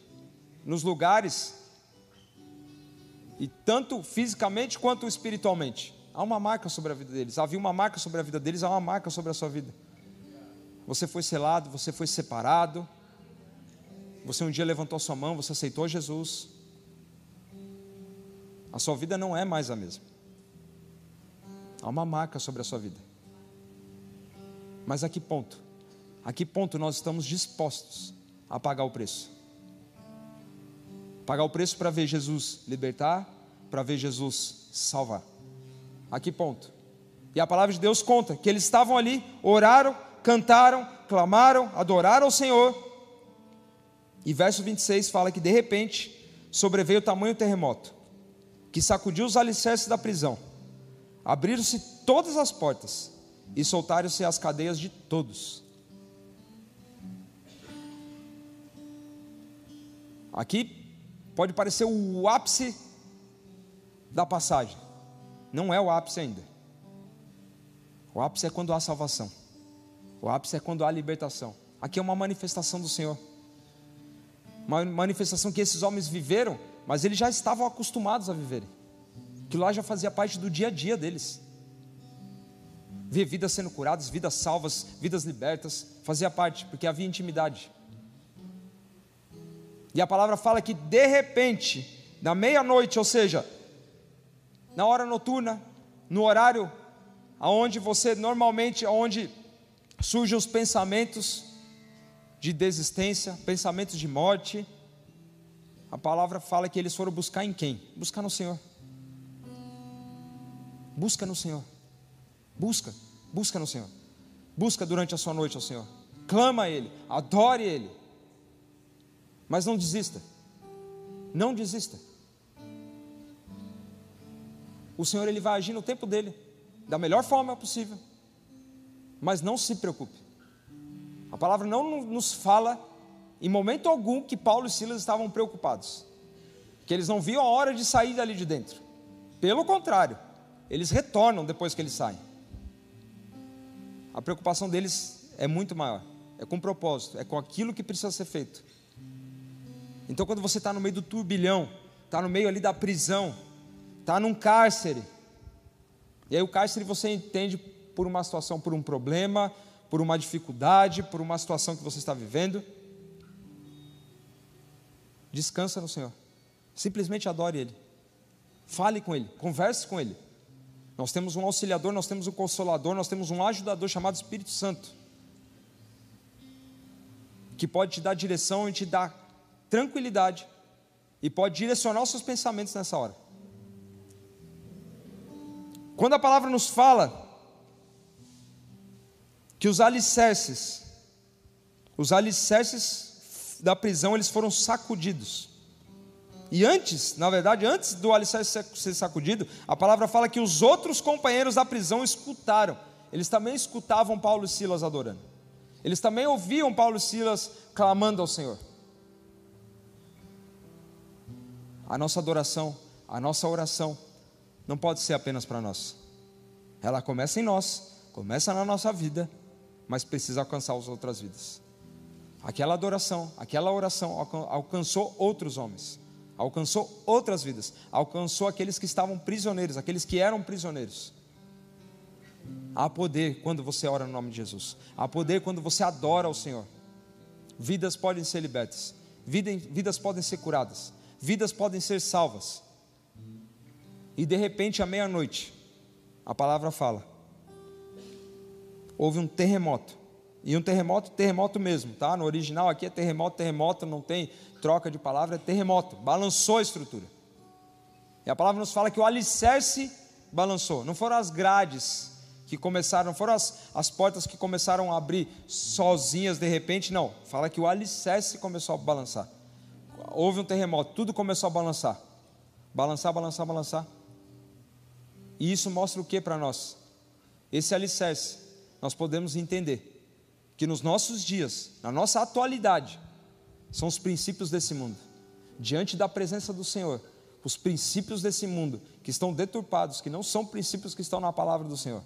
nos lugares, e tanto fisicamente quanto espiritualmente. Há uma marca sobre a vida deles. Havia uma marca sobre a vida deles, há uma marca sobre a sua vida. Você foi selado, você foi separado. Você um dia levantou sua mão, você aceitou Jesus a sua vida não é mais a mesma. Há uma marca sobre a sua vida. Mas a que ponto? A que ponto nós estamos dispostos a pagar o preço? Pagar o preço para ver Jesus libertar, para ver Jesus salvar. A que ponto? E a palavra de Deus conta que eles estavam ali, oraram, cantaram, clamaram, adoraram o Senhor. E verso 26 fala que de repente sobreveio o tamanho terremoto que sacudiu os alicerces da prisão. Abriram-se todas as portas e soltaram-se as cadeias de todos. Aqui pode parecer o ápice da passagem. Não é o ápice ainda. O ápice é quando há salvação. O ápice é quando há libertação. Aqui é uma manifestação do Senhor. Uma manifestação que esses homens viveram mas eles já estavam acostumados a viverem. Que lá já fazia parte do dia a dia deles. Ver vidas sendo curadas, vidas salvas, vidas libertas, fazia parte, porque havia intimidade. E a palavra fala que de repente, na meia-noite, ou seja, na hora noturna, no horário aonde você normalmente, aonde surgem os pensamentos de desistência, pensamentos de morte, a palavra fala que eles foram buscar em quem? Buscar no Senhor. Busca no Senhor. Busca, busca no Senhor. Busca durante a sua noite ao Senhor. Clama a Ele, adore Ele. Mas não desista. Não desista. O Senhor ele vai agir no tempo dele, da melhor forma possível. Mas não se preocupe. A palavra não nos fala em momento algum que Paulo e Silas estavam preocupados, que eles não viam a hora de sair dali de dentro. Pelo contrário, eles retornam depois que eles saem. A preocupação deles é muito maior, é com propósito, é com aquilo que precisa ser feito. Então, quando você está no meio do turbilhão, está no meio ali da prisão, está num cárcere, e aí o cárcere você entende por uma situação, por um problema, por uma dificuldade, por uma situação que você está vivendo. Descansa no Senhor. Simplesmente adore Ele. Fale com Ele, converse com Ele. Nós temos um auxiliador, nós temos um consolador, nós temos um ajudador chamado Espírito Santo, que pode te dar direção e te dar tranquilidade, e pode direcionar os seus pensamentos nessa hora. Quando a palavra nos fala que os alicerces, os alicerces da prisão, eles foram sacudidos. E antes, na verdade, antes do alicerce ser sacudido, a palavra fala que os outros companheiros da prisão escutaram. Eles também escutavam Paulo e Silas adorando. Eles também ouviam Paulo e Silas clamando ao Senhor. A nossa adoração, a nossa oração, não pode ser apenas para nós. Ela começa em nós, começa na nossa vida, mas precisa alcançar as outras vidas. Aquela adoração, aquela oração alcançou outros homens, alcançou outras vidas, alcançou aqueles que estavam prisioneiros, aqueles que eram prisioneiros. Há poder quando você ora no nome de Jesus, há poder quando você adora o Senhor. Vidas podem ser libertas, vidas podem ser curadas, vidas podem ser salvas. E de repente, à meia-noite, a palavra fala: houve um terremoto. E um terremoto, terremoto mesmo, tá? No original aqui é terremoto, terremoto, não tem troca de palavra, é terremoto. Balançou a estrutura. E a palavra nos fala que o alicerce balançou. Não foram as grades que começaram, não foram as, as portas que começaram a abrir sozinhas de repente, não. Fala que o alicerce começou a balançar. Houve um terremoto, tudo começou a balançar. Balançar, balançar, balançar. E isso mostra o que para nós? Esse alicerce nós podemos entender que nos nossos dias, na nossa atualidade, são os princípios desse mundo. Diante da presença do Senhor, os princípios desse mundo que estão deturpados, que não são princípios que estão na palavra do Senhor,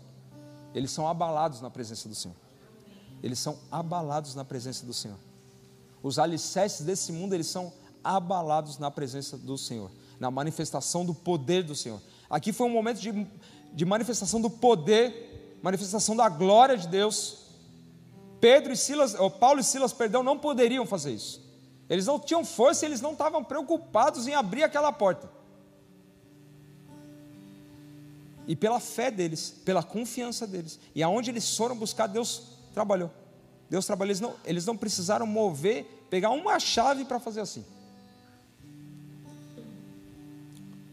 eles são abalados na presença do Senhor. Eles são abalados na presença do Senhor. Os alicerces desse mundo, eles são abalados na presença do Senhor, na manifestação do poder do Senhor. Aqui foi um momento de, de manifestação do poder manifestação da glória de Deus. Pedro e Silas, ou Paulo e Silas, perdão, não poderiam fazer isso. Eles não tinham força, eles não estavam preocupados em abrir aquela porta. E pela fé deles, pela confiança deles, e aonde eles foram buscar, Deus trabalhou. Deus trabalhou, eles não, eles não precisaram mover, pegar uma chave para fazer assim.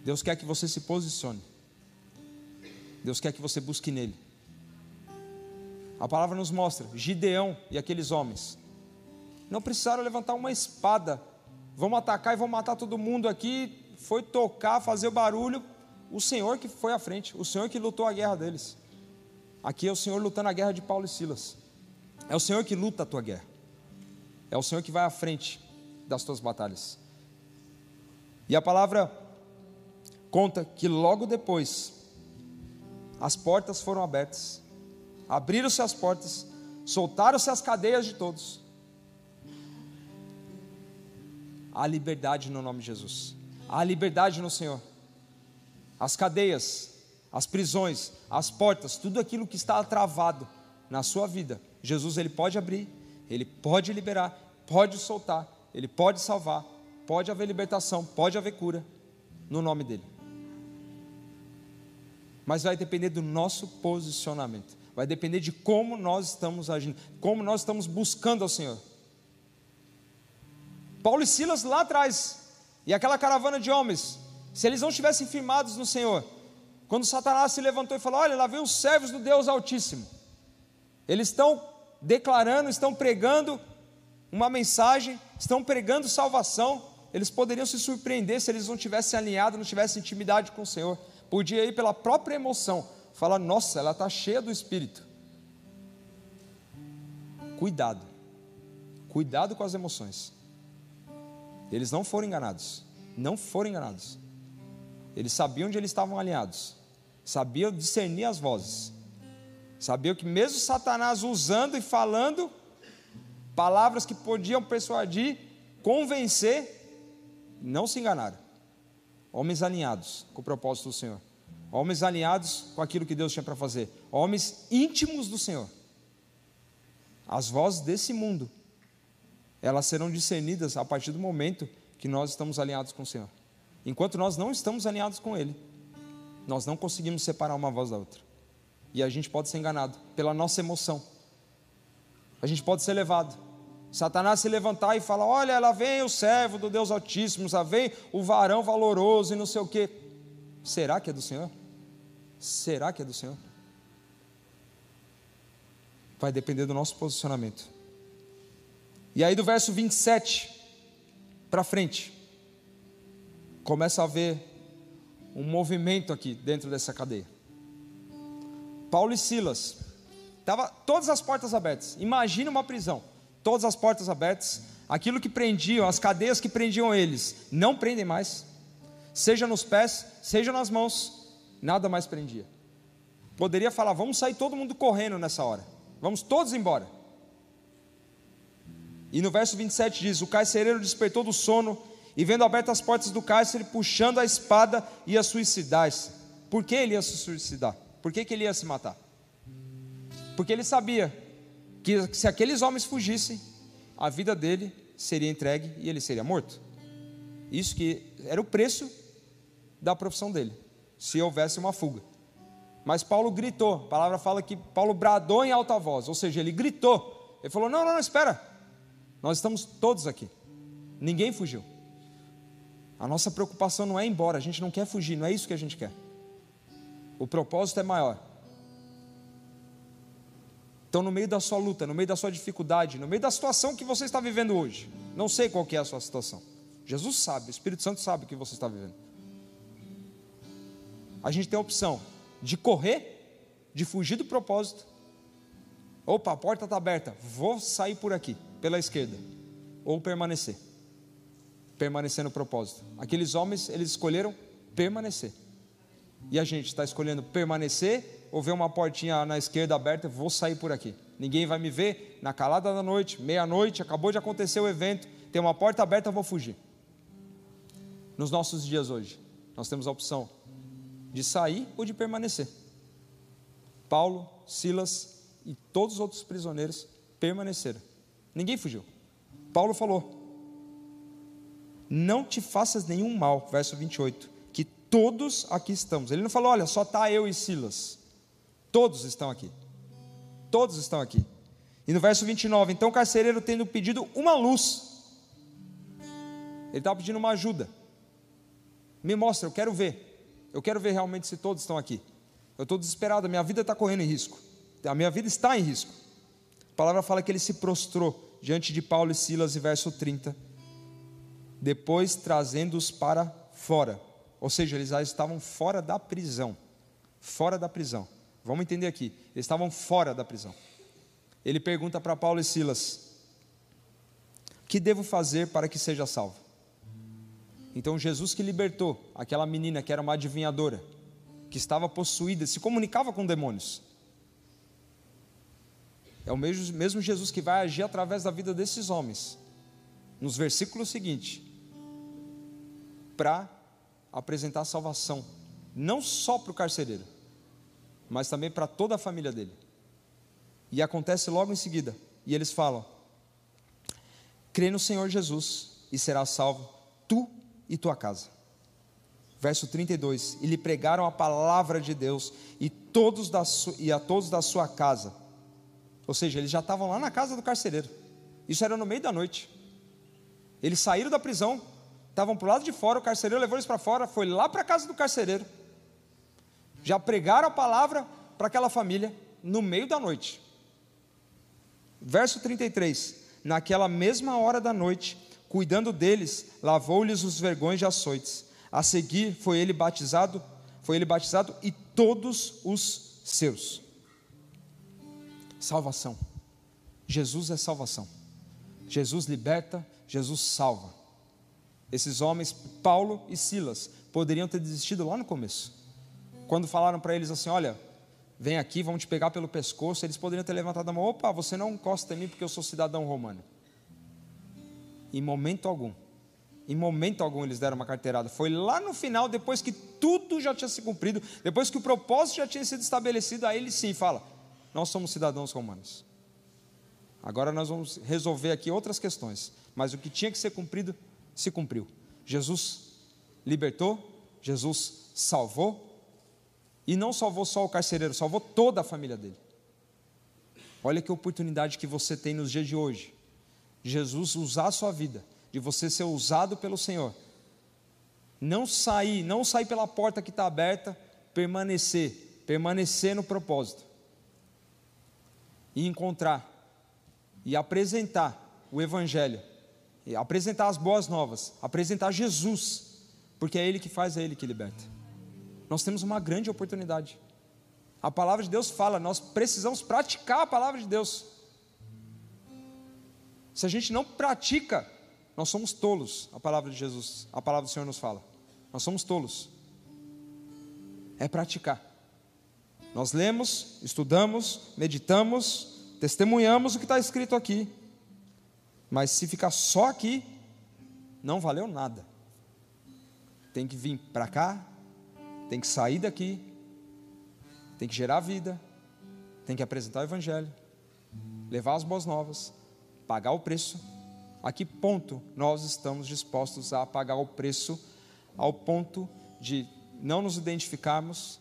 Deus quer que você se posicione. Deus quer que você busque nele. A palavra nos mostra: Gideão e aqueles homens não precisaram levantar uma espada, vamos atacar e vamos matar todo mundo aqui. Foi tocar, fazer barulho. O Senhor que foi à frente, o Senhor que lutou a guerra deles. Aqui é o Senhor lutando a guerra de Paulo e Silas. É o Senhor que luta a tua guerra. É o Senhor que vai à frente das tuas batalhas. E a palavra conta que logo depois as portas foram abertas abriram-se as portas, soltaram-se as cadeias de todos. Há liberdade no nome de Jesus, há liberdade no Senhor. As cadeias, as prisões, as portas, tudo aquilo que está travado na sua vida, Jesus ele pode abrir, ele pode liberar, pode soltar, ele pode salvar, pode haver libertação, pode haver cura, no nome dele. Mas vai depender do nosso posicionamento. Vai depender de como nós estamos agindo, como nós estamos buscando ao Senhor. Paulo e Silas lá atrás, e aquela caravana de homens, se eles não estivessem firmados no Senhor, quando Satanás se levantou e falou: Olha, lá vem os servos do Deus Altíssimo, eles estão declarando, estão pregando uma mensagem, estão pregando salvação, eles poderiam se surpreender se eles não tivessem alinhado, não tivessem intimidade com o Senhor, podia ir pela própria emoção, fala: nossa, ela está cheia do Espírito. Cuidado, cuidado com as emoções. Eles não foram enganados, não foram enganados. Eles sabiam onde eles estavam alinhados, sabiam discernir as vozes, sabiam que mesmo Satanás usando e falando, Palavras que podiam persuadir, convencer, não se enganaram. Homens alinhados com o propósito do Senhor. Homens alinhados com aquilo que Deus tinha para fazer. Homens íntimos do Senhor. As vozes desse mundo, elas serão discernidas a partir do momento que nós estamos alinhados com o Senhor. Enquanto nós não estamos alinhados com Ele, nós não conseguimos separar uma voz da outra. E a gente pode ser enganado pela nossa emoção. A gente pode ser levado. Satanás se levantar e falar: Olha, lá vem o servo do Deus Altíssimo, lá vem o varão valoroso e não sei o quê. Será que é do Senhor? Será que é do Senhor? Vai depender do nosso posicionamento. E aí, do verso 27 para frente, começa a haver um movimento aqui dentro dessa cadeia. Paulo e Silas, tava todas as portas abertas. Imagine uma prisão, todas as portas abertas. Aquilo que prendiam, as cadeias que prendiam eles, não prendem mais. Seja nos pés, seja nas mãos, nada mais prendia. Poderia falar, vamos sair todo mundo correndo nessa hora. Vamos todos embora. E no verso 27 diz: O carcereiro despertou do sono e, vendo abertas as portas do cárcere, puxando a espada, ia suicidar-se. Por que ele ia se suicidar? Por que, que ele ia se matar? Porque ele sabia que se aqueles homens fugissem, a vida dele seria entregue e ele seria morto. Isso que era o preço da profissão dele, se houvesse uma fuga. Mas Paulo gritou, a palavra fala que Paulo bradou em alta voz, ou seja, ele gritou. Ele falou: Não, não, não, espera, nós estamos todos aqui, ninguém fugiu. A nossa preocupação não é ir embora, a gente não quer fugir, não é isso que a gente quer. O propósito é maior. Então, no meio da sua luta, no meio da sua dificuldade, no meio da situação que você está vivendo hoje, não sei qual é a sua situação. Jesus sabe, o Espírito Santo sabe o que você está vivendo. A gente tem a opção de correr, de fugir do propósito. Opa, a porta está aberta, vou sair por aqui, pela esquerda. Ou permanecer. Permanecer no propósito. Aqueles homens, eles escolheram permanecer. E a gente está escolhendo permanecer ou ver uma portinha na esquerda aberta, vou sair por aqui. Ninguém vai me ver na calada da noite, meia-noite, acabou de acontecer o evento, tem uma porta aberta, vou fugir. Nos nossos dias hoje, nós temos a opção de sair ou de permanecer. Paulo, Silas e todos os outros prisioneiros permaneceram. Ninguém fugiu. Paulo falou: Não te faças nenhum mal, verso 28 todos aqui estamos. Ele não falou, olha, só está eu e Silas. Todos estão aqui. Todos estão aqui. E no verso 29, então o carcereiro tendo pedido uma luz, ele estava pedindo uma ajuda. Me mostra, eu quero ver. Eu quero ver realmente se todos estão aqui. Eu estou desesperado, a minha vida está correndo em risco. A minha vida está em risco. A palavra fala que ele se prostrou diante de Paulo e Silas, e verso 30. Depois trazendo-os para fora ou seja, eles já estavam fora da prisão. Fora da prisão. Vamos entender aqui. Eles estavam fora da prisão. Ele pergunta para Paulo e Silas: Que devo fazer para que seja salvo? Então, Jesus que libertou aquela menina que era uma adivinhadora, que estava possuída, se comunicava com demônios. É o mesmo, mesmo Jesus que vai agir através da vida desses homens, nos versículos seguintes, para apresentar salvação, não só para o carcereiro, mas também para toda a família dele. E acontece logo em seguida, e eles falam: crê no Senhor Jesus e serás salvo, tu e tua casa. Verso 32: E lhe pregaram a palavra de Deus e, todos da e a todos da sua casa. Ou seja, eles já estavam lá na casa do carcereiro. Isso era no meio da noite. Eles saíram da prisão, estavam para o lado de fora, o carcereiro levou eles para fora, foi lá para a casa do carcereiro. Já pregaram a palavra para aquela família no meio da noite. Verso 33: Naquela mesma hora da noite, cuidando deles, lavou-lhes os vergões de açoites. A seguir foi ele batizado, foi ele batizado e todos os seus. Salvação. Jesus é salvação. Jesus liberta, Jesus salva. Esses homens, Paulo e Silas, poderiam ter desistido lá no começo. Quando falaram para eles assim: Olha, vem aqui, vão te pegar pelo pescoço. Eles poderiam ter levantado a mão: opa, você não encosta em mim porque eu sou cidadão romano. Em momento algum. Em momento algum eles deram uma carteirada. Foi lá no final, depois que tudo já tinha se cumprido, depois que o propósito já tinha sido estabelecido, aí ele sim fala: Nós somos cidadãos romanos. Agora nós vamos resolver aqui outras questões, mas o que tinha que ser cumprido, se cumpriu. Jesus libertou, Jesus salvou, e não salvou só o carcereiro, salvou toda a família dele. Olha que oportunidade que você tem nos dias de hoje. Jesus usar a sua vida, de você ser usado pelo Senhor. Não sair, não sair pela porta que está aberta, permanecer, permanecer no propósito. E encontrar e apresentar o Evangelho, apresentar as boas novas, apresentar Jesus, porque é Ele que faz, é Ele que liberta. Nós temos uma grande oportunidade. A palavra de Deus fala, nós precisamos praticar a palavra de Deus. Se a gente não pratica, nós somos tolos, a palavra de Jesus, a palavra do Senhor nos fala. Nós somos tolos. É praticar. Nós lemos, estudamos, meditamos, testemunhamos o que está escrito aqui. Mas se ficar só aqui, não valeu nada. Tem que vir para cá, tem que sair daqui, tem que gerar vida, tem que apresentar o Evangelho, levar as boas novas, pagar o preço. A que ponto nós estamos dispostos a pagar o preço, ao ponto de não nos identificarmos,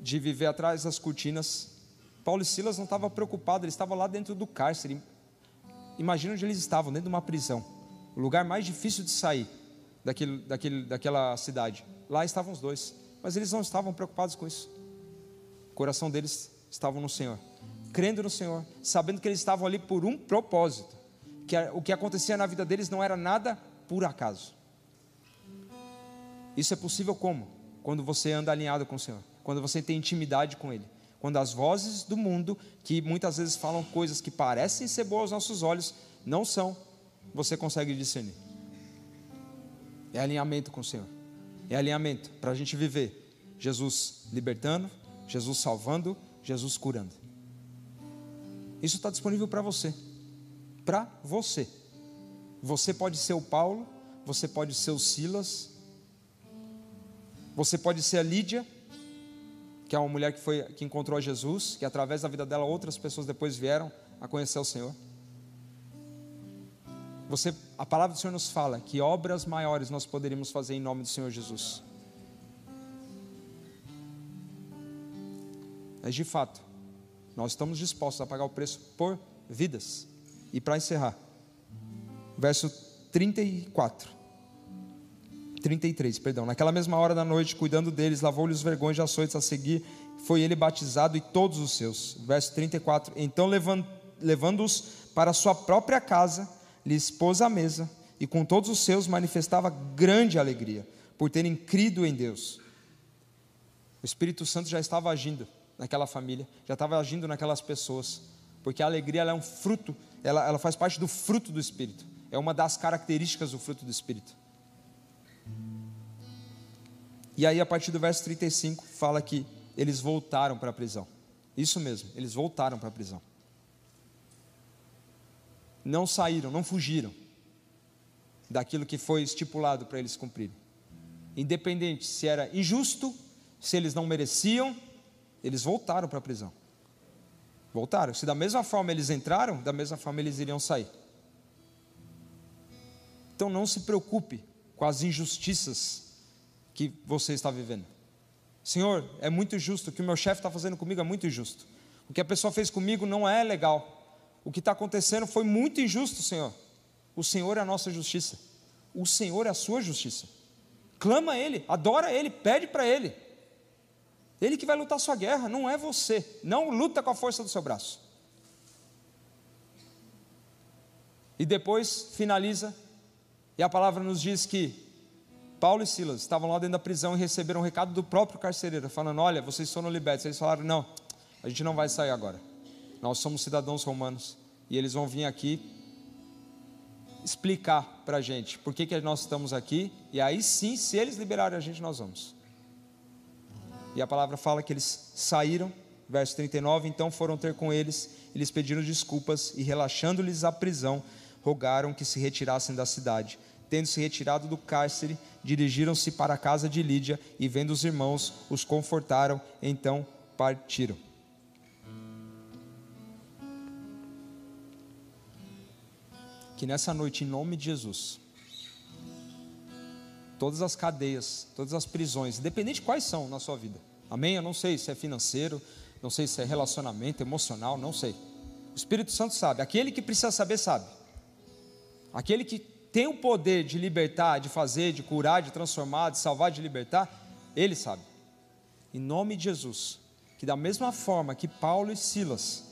de viver atrás das cortinas Paulo e Silas não estavam preocupados, eles estavam lá dentro do cárcere. Imagina onde eles estavam, dentro de uma prisão. O lugar mais difícil de sair daquele, daquele, daquela cidade. Lá estavam os dois. Mas eles não estavam preocupados com isso. O coração deles estava no Senhor. Crendo no Senhor, sabendo que eles estavam ali por um propósito. Que o que acontecia na vida deles não era nada por acaso. Isso é possível como? Quando você anda alinhado com o Senhor. Quando você tem intimidade com Ele quando as vozes do mundo, que muitas vezes falam coisas que parecem ser boas aos nossos olhos, não são, você consegue discernir. É alinhamento com o Senhor. É alinhamento para a gente viver Jesus libertando, Jesus salvando, Jesus curando. Isso está disponível para você. Para você. Você pode ser o Paulo, você pode ser o Silas, você pode ser a Lídia, que é uma mulher que, foi, que encontrou Jesus, que através da vida dela outras pessoas depois vieram a conhecer o Senhor. Você, a palavra do Senhor nos fala que obras maiores nós poderíamos fazer em nome do Senhor Jesus. Mas de fato, nós estamos dispostos a pagar o preço por vidas. E para encerrar, verso 34. 33, perdão. Naquela mesma hora da noite, cuidando deles, lavou-lhe os vergões de açoites a seguir, foi ele batizado e todos os seus. Verso 34. Então, levando-os para sua própria casa, lhes pôs à mesa, e com todos os seus manifestava grande alegria, por terem crido em Deus. O Espírito Santo já estava agindo naquela família, já estava agindo naquelas pessoas, porque a alegria é um fruto, ela, ela faz parte do fruto do Espírito, é uma das características do fruto do Espírito. E aí, a partir do verso 35, fala que eles voltaram para a prisão. Isso mesmo, eles voltaram para a prisão. Não saíram, não fugiram daquilo que foi estipulado para eles cumprirem. Independente se era injusto, se eles não mereciam, eles voltaram para a prisão. Voltaram. Se da mesma forma eles entraram, da mesma forma eles iriam sair. Então não se preocupe com as injustiças que você está vivendo. Senhor, é muito justo, o que o meu chefe está fazendo comigo é muito injusto. O que a pessoa fez comigo não é legal. O que está acontecendo foi muito injusto, Senhor. O Senhor é a nossa justiça. O Senhor é a sua justiça. Clama a Ele, adora Ele, pede para Ele. Ele que vai lutar a sua guerra, não é você. Não luta com a força do seu braço. E depois finaliza, e a palavra nos diz que Paulo e Silas estavam lá dentro da prisão e receberam um recado do próprio carcereiro, falando: Olha, vocês foram libertos. Eles falaram: Não, a gente não vai sair agora. Nós somos cidadãos romanos e eles vão vir aqui explicar para a gente por que, que nós estamos aqui. E aí sim, se eles liberarem a gente, nós vamos. E a palavra fala que eles saíram, verso 39, então foram ter com eles, eles pediram desculpas e relaxando-lhes a prisão, rogaram que se retirassem da cidade. Tendo se retirado do cárcere, dirigiram-se para a casa de Lídia e vendo os irmãos, os confortaram, então partiram. Que nessa noite, em nome de Jesus, todas as cadeias, todas as prisões, independente de quais são na sua vida, amém? Eu não sei se é financeiro, não sei se é relacionamento, emocional, não sei. O Espírito Santo sabe, aquele que precisa saber, sabe. Aquele que tem o poder de libertar, de fazer, de curar, de transformar, de salvar, de libertar, ele sabe. Em nome de Jesus, que da mesma forma que Paulo e Silas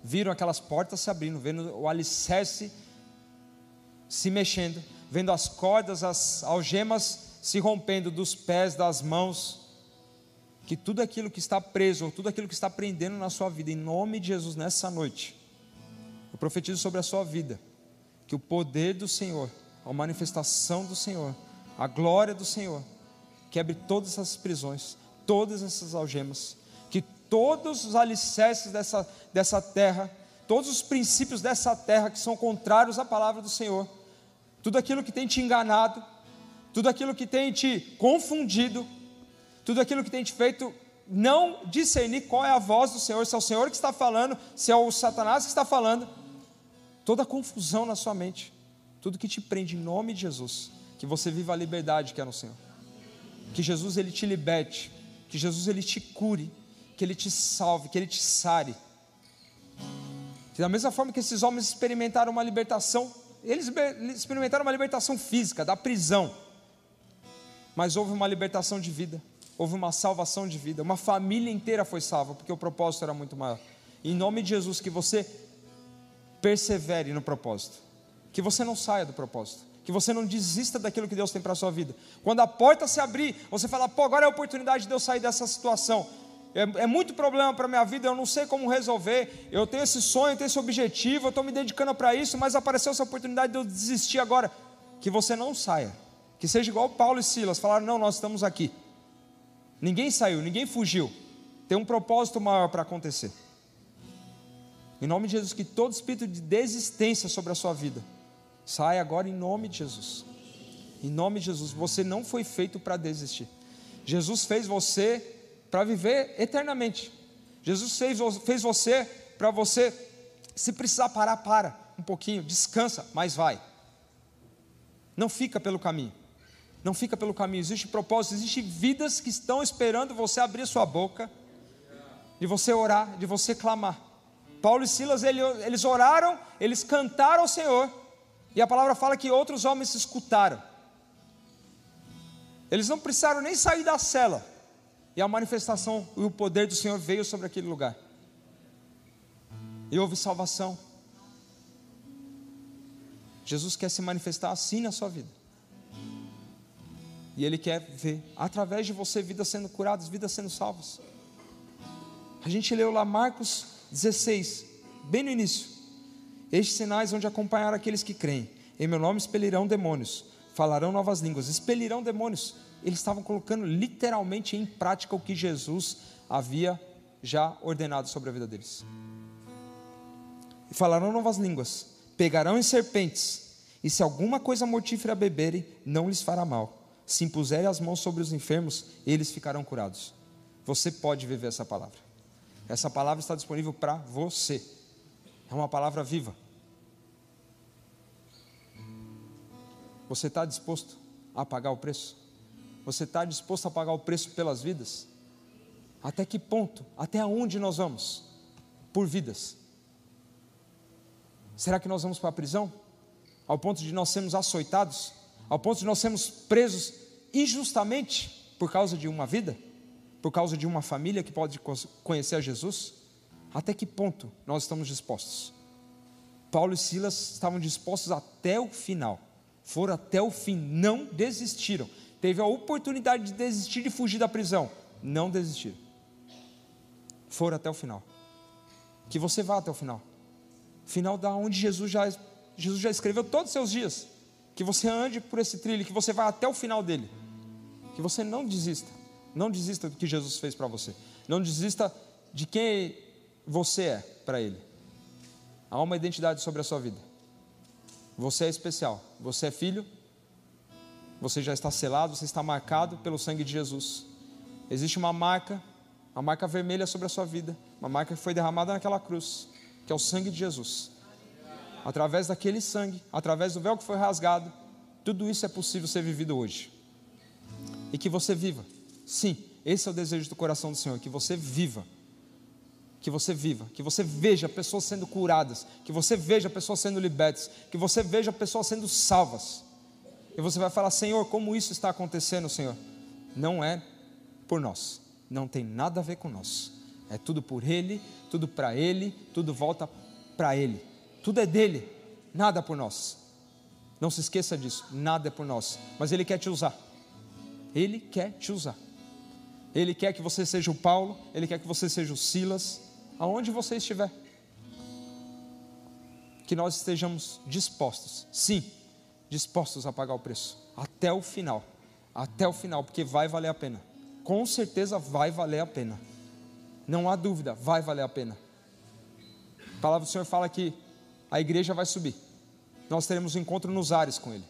viram aquelas portas se abrindo, vendo o alicerce se mexendo, vendo as cordas, as algemas se rompendo dos pés, das mãos, que tudo aquilo que está preso, tudo aquilo que está prendendo na sua vida, em nome de Jesus, nessa noite, eu profetizo sobre a sua vida, que o poder do Senhor, a manifestação do Senhor, a glória do Senhor, quebre todas essas prisões, todas essas algemas, que todos os alicerces dessa, dessa terra, todos os princípios dessa terra que são contrários à palavra do Senhor, tudo aquilo que tem te enganado, tudo aquilo que tem te confundido, tudo aquilo que tem te feito não discernir qual é a voz do Senhor, se é o Senhor que está falando, se é o Satanás que está falando, toda a confusão na sua mente, tudo que te prende em nome de Jesus, que você viva a liberdade que é no Senhor, que Jesus ele te liberte, que Jesus ele te cure, que ele te salve, que ele te sare. Que da mesma forma que esses homens experimentaram uma libertação eles experimentaram uma libertação física, da prisão. Mas houve uma libertação de vida, houve uma salvação de vida, uma família inteira foi salva, porque o propósito era muito maior. Em nome de Jesus, que você persevere no propósito, que você não saia do propósito, que você não desista daquilo que Deus tem para a sua vida. Quando a porta se abrir, você fala, pô, agora é a oportunidade de eu sair dessa situação. É, é muito problema para a minha vida, eu não sei como resolver. Eu tenho esse sonho, tenho esse objetivo, eu estou me dedicando para isso, mas apareceu essa oportunidade de eu desistir agora. Que você não saia. Que seja igual Paulo e Silas, falaram: não, nós estamos aqui. Ninguém saiu, ninguém fugiu. Tem um propósito maior para acontecer. Em nome de Jesus, que todo espírito de desistência sobre a sua vida saia agora em nome de Jesus. Em nome de Jesus, você não foi feito para desistir. Jesus fez você para viver eternamente. Jesus fez, fez você para você, se precisar parar, para um pouquinho, descansa, mas vai. Não fica pelo caminho. Não fica pelo caminho. Existe propósito, existem vidas que estão esperando você abrir sua boca, de você orar, de você clamar. Paulo e Silas, eles oraram, eles cantaram ao Senhor, e a palavra fala que outros homens escutaram. Eles não precisaram nem sair da cela, e a manifestação e o poder do Senhor veio sobre aquele lugar. E houve salvação. Jesus quer se manifestar assim na sua vida. E Ele quer ver, através de você, vidas sendo curadas, vidas sendo salvas. A gente leu lá Marcos 16, bem no início. Estes sinais onde acompanhar aqueles que creem. Em meu nome expelirão demônios, falarão novas línguas, expelirão demônios eles estavam colocando literalmente em prática o que Jesus havia já ordenado sobre a vida deles. E falarão novas línguas, pegarão em serpentes, e se alguma coisa mortífera beberem, não lhes fará mal. Se impuserem as mãos sobre os enfermos, eles ficarão curados. Você pode viver essa palavra. Essa palavra está disponível para você. É uma palavra viva. Você está disposto a pagar o preço? Você está disposto a pagar o preço pelas vidas? Até que ponto? Até onde nós vamos? Por vidas. Será que nós vamos para a prisão? Ao ponto de nós sermos açoitados? Ao ponto de nós sermos presos injustamente por causa de uma vida? Por causa de uma família que pode conhecer a Jesus? Até que ponto nós estamos dispostos? Paulo e Silas estavam dispostos até o final, foram até o fim, não desistiram teve a oportunidade de desistir de fugir da prisão, não desistir. Foram até o final. Que você vá até o final. Final da onde Jesus já, Jesus já escreveu todos os seus dias. Que você ande por esse trilho, que você vá até o final dele. Que você não desista. Não desista do que Jesus fez para você. Não desista de quem você é para Ele. Há uma identidade sobre a sua vida. Você é especial. Você é filho. Você já está selado, você está marcado pelo sangue de Jesus. Existe uma marca, uma marca vermelha sobre a sua vida, uma marca que foi derramada naquela cruz, que é o sangue de Jesus. Através daquele sangue, através do véu que foi rasgado, tudo isso é possível ser vivido hoje. E que você viva. Sim, esse é o desejo do coração do Senhor, que você viva que você viva, que você veja pessoas sendo curadas, que você veja pessoas sendo libertas, que você veja pessoas sendo salvas. E você vai falar: Senhor, como isso está acontecendo, Senhor? Não é por nós, não tem nada a ver com nós. É tudo por Ele, tudo para Ele, tudo volta para Ele. Tudo é dele, nada por nós. Não se esqueça disso, nada é por nós. Mas Ele quer te usar. Ele quer te usar. Ele quer que você seja o Paulo, Ele quer que você seja o Silas, aonde você estiver. Que nós estejamos dispostos, sim, dispostos a pagar o preço, até o final, até o final, porque vai valer a pena, com certeza vai valer a pena, não há dúvida, vai valer a pena. A palavra do Senhor fala que a igreja vai subir, nós teremos um encontro nos ares com Ele.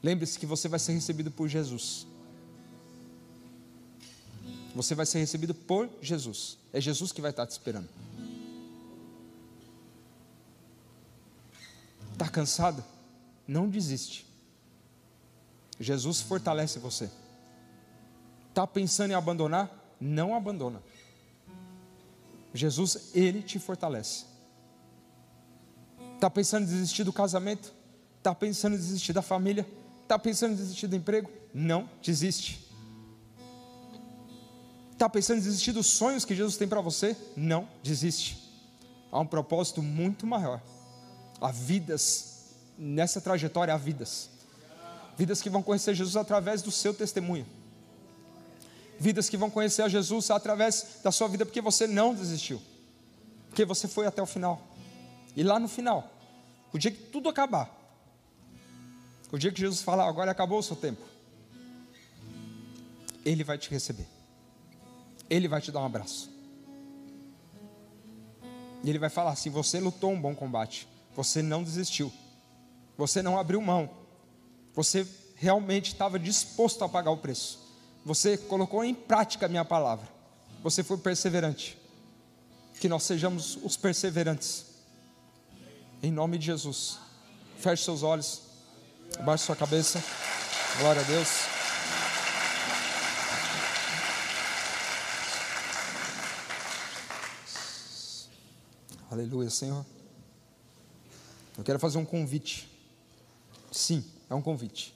Lembre-se que você vai ser recebido por Jesus. Você vai ser recebido por Jesus. É Jesus que vai estar te esperando. Está cansado? Não desiste. Jesus fortalece você. Está pensando em abandonar? Não abandona. Jesus, Ele te fortalece. Está pensando em desistir do casamento? Está pensando em desistir da família? Está pensando em desistir do emprego? Não desiste. Está pensando em desistir dos sonhos que Jesus tem para você? Não, desiste. Há um propósito muito maior. Há vidas, nessa trajetória há vidas. Vidas que vão conhecer Jesus através do seu testemunho. Vidas que vão conhecer a Jesus através da sua vida, porque você não desistiu. Porque você foi até o final. E lá no final, o dia que tudo acabar, o dia que Jesus falar, agora acabou o seu tempo, Ele vai te receber. Ele vai te dar um abraço. E ele vai falar assim: Você lutou um bom combate, você não desistiu, você não abriu mão, você realmente estava disposto a pagar o preço, você colocou em prática a minha palavra, você foi perseverante. Que nós sejamos os perseverantes, em nome de Jesus. Feche seus olhos, abaixe sua cabeça, glória a Deus. Aleluia, Senhor. Eu quero fazer um convite. Sim, é um convite.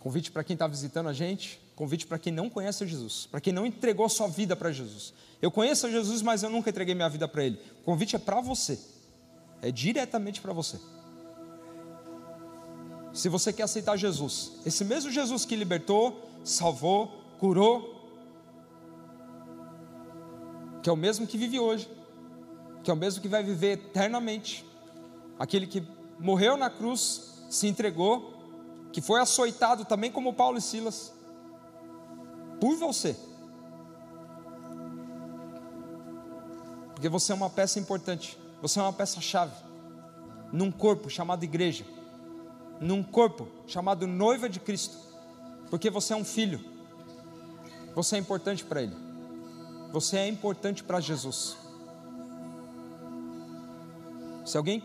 Convite para quem está visitando a gente, convite para quem não conhece Jesus, para quem não entregou sua vida para Jesus. Eu conheço Jesus, mas eu nunca entreguei minha vida para Ele. O convite é para você, é diretamente para você. Se você quer aceitar Jesus, esse mesmo Jesus que libertou, salvou, curou, que é o mesmo que vive hoje, que é o mesmo que vai viver eternamente. Aquele que morreu na cruz, se entregou, que foi açoitado também como Paulo e Silas, por você. Porque você é uma peça importante, você é uma peça-chave, num corpo chamado igreja, num corpo chamado noiva de Cristo, porque você é um filho, você é importante para Ele, você é importante para Jesus. Se alguém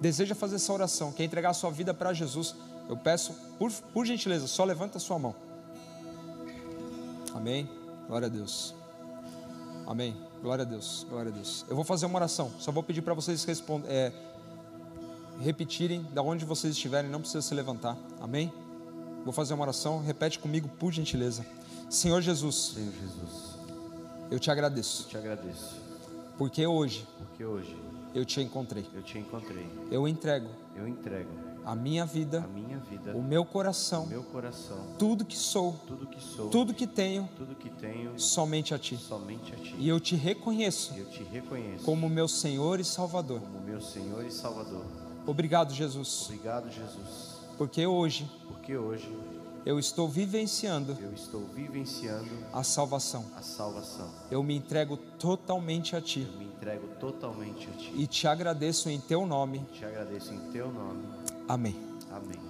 deseja fazer essa oração, quer entregar a sua vida para Jesus, eu peço, por, por gentileza, só levanta a sua mão. Amém. Glória a Deus. Amém. Glória a Deus. Glória a Deus. Eu vou fazer uma oração. Só vou pedir para vocês responder, é, repetirem da onde vocês estiverem. Não precisa se levantar. Amém. Vou fazer uma oração. Repete comigo, por gentileza. Senhor Jesus. Senhor Jesus. Eu te agradeço. Eu te agradeço. Porque hoje. Porque hoje eu te encontrei. Eu te encontrei. Eu entrego. Eu entrego a minha vida, a minha vida, o meu coração, o meu coração, tudo que sou, tudo que sou, tudo que tenho, tudo que tenho, somente a ti. Somente a ti. E eu te reconheço. Eu te reconheço como meu Senhor e Salvador. Como meu Senhor e Salvador. Obrigado, Jesus. Obrigado, Jesus. Porque hoje, porque hoje eu estou vivenciando eu estou vivenciando a salvação. a salvação. Eu me entrego totalmente a Ti Eu me entrego totalmente a Ti. e te agradeço em Teu nome. Te agradeço em Teu nome. Amém. Amém.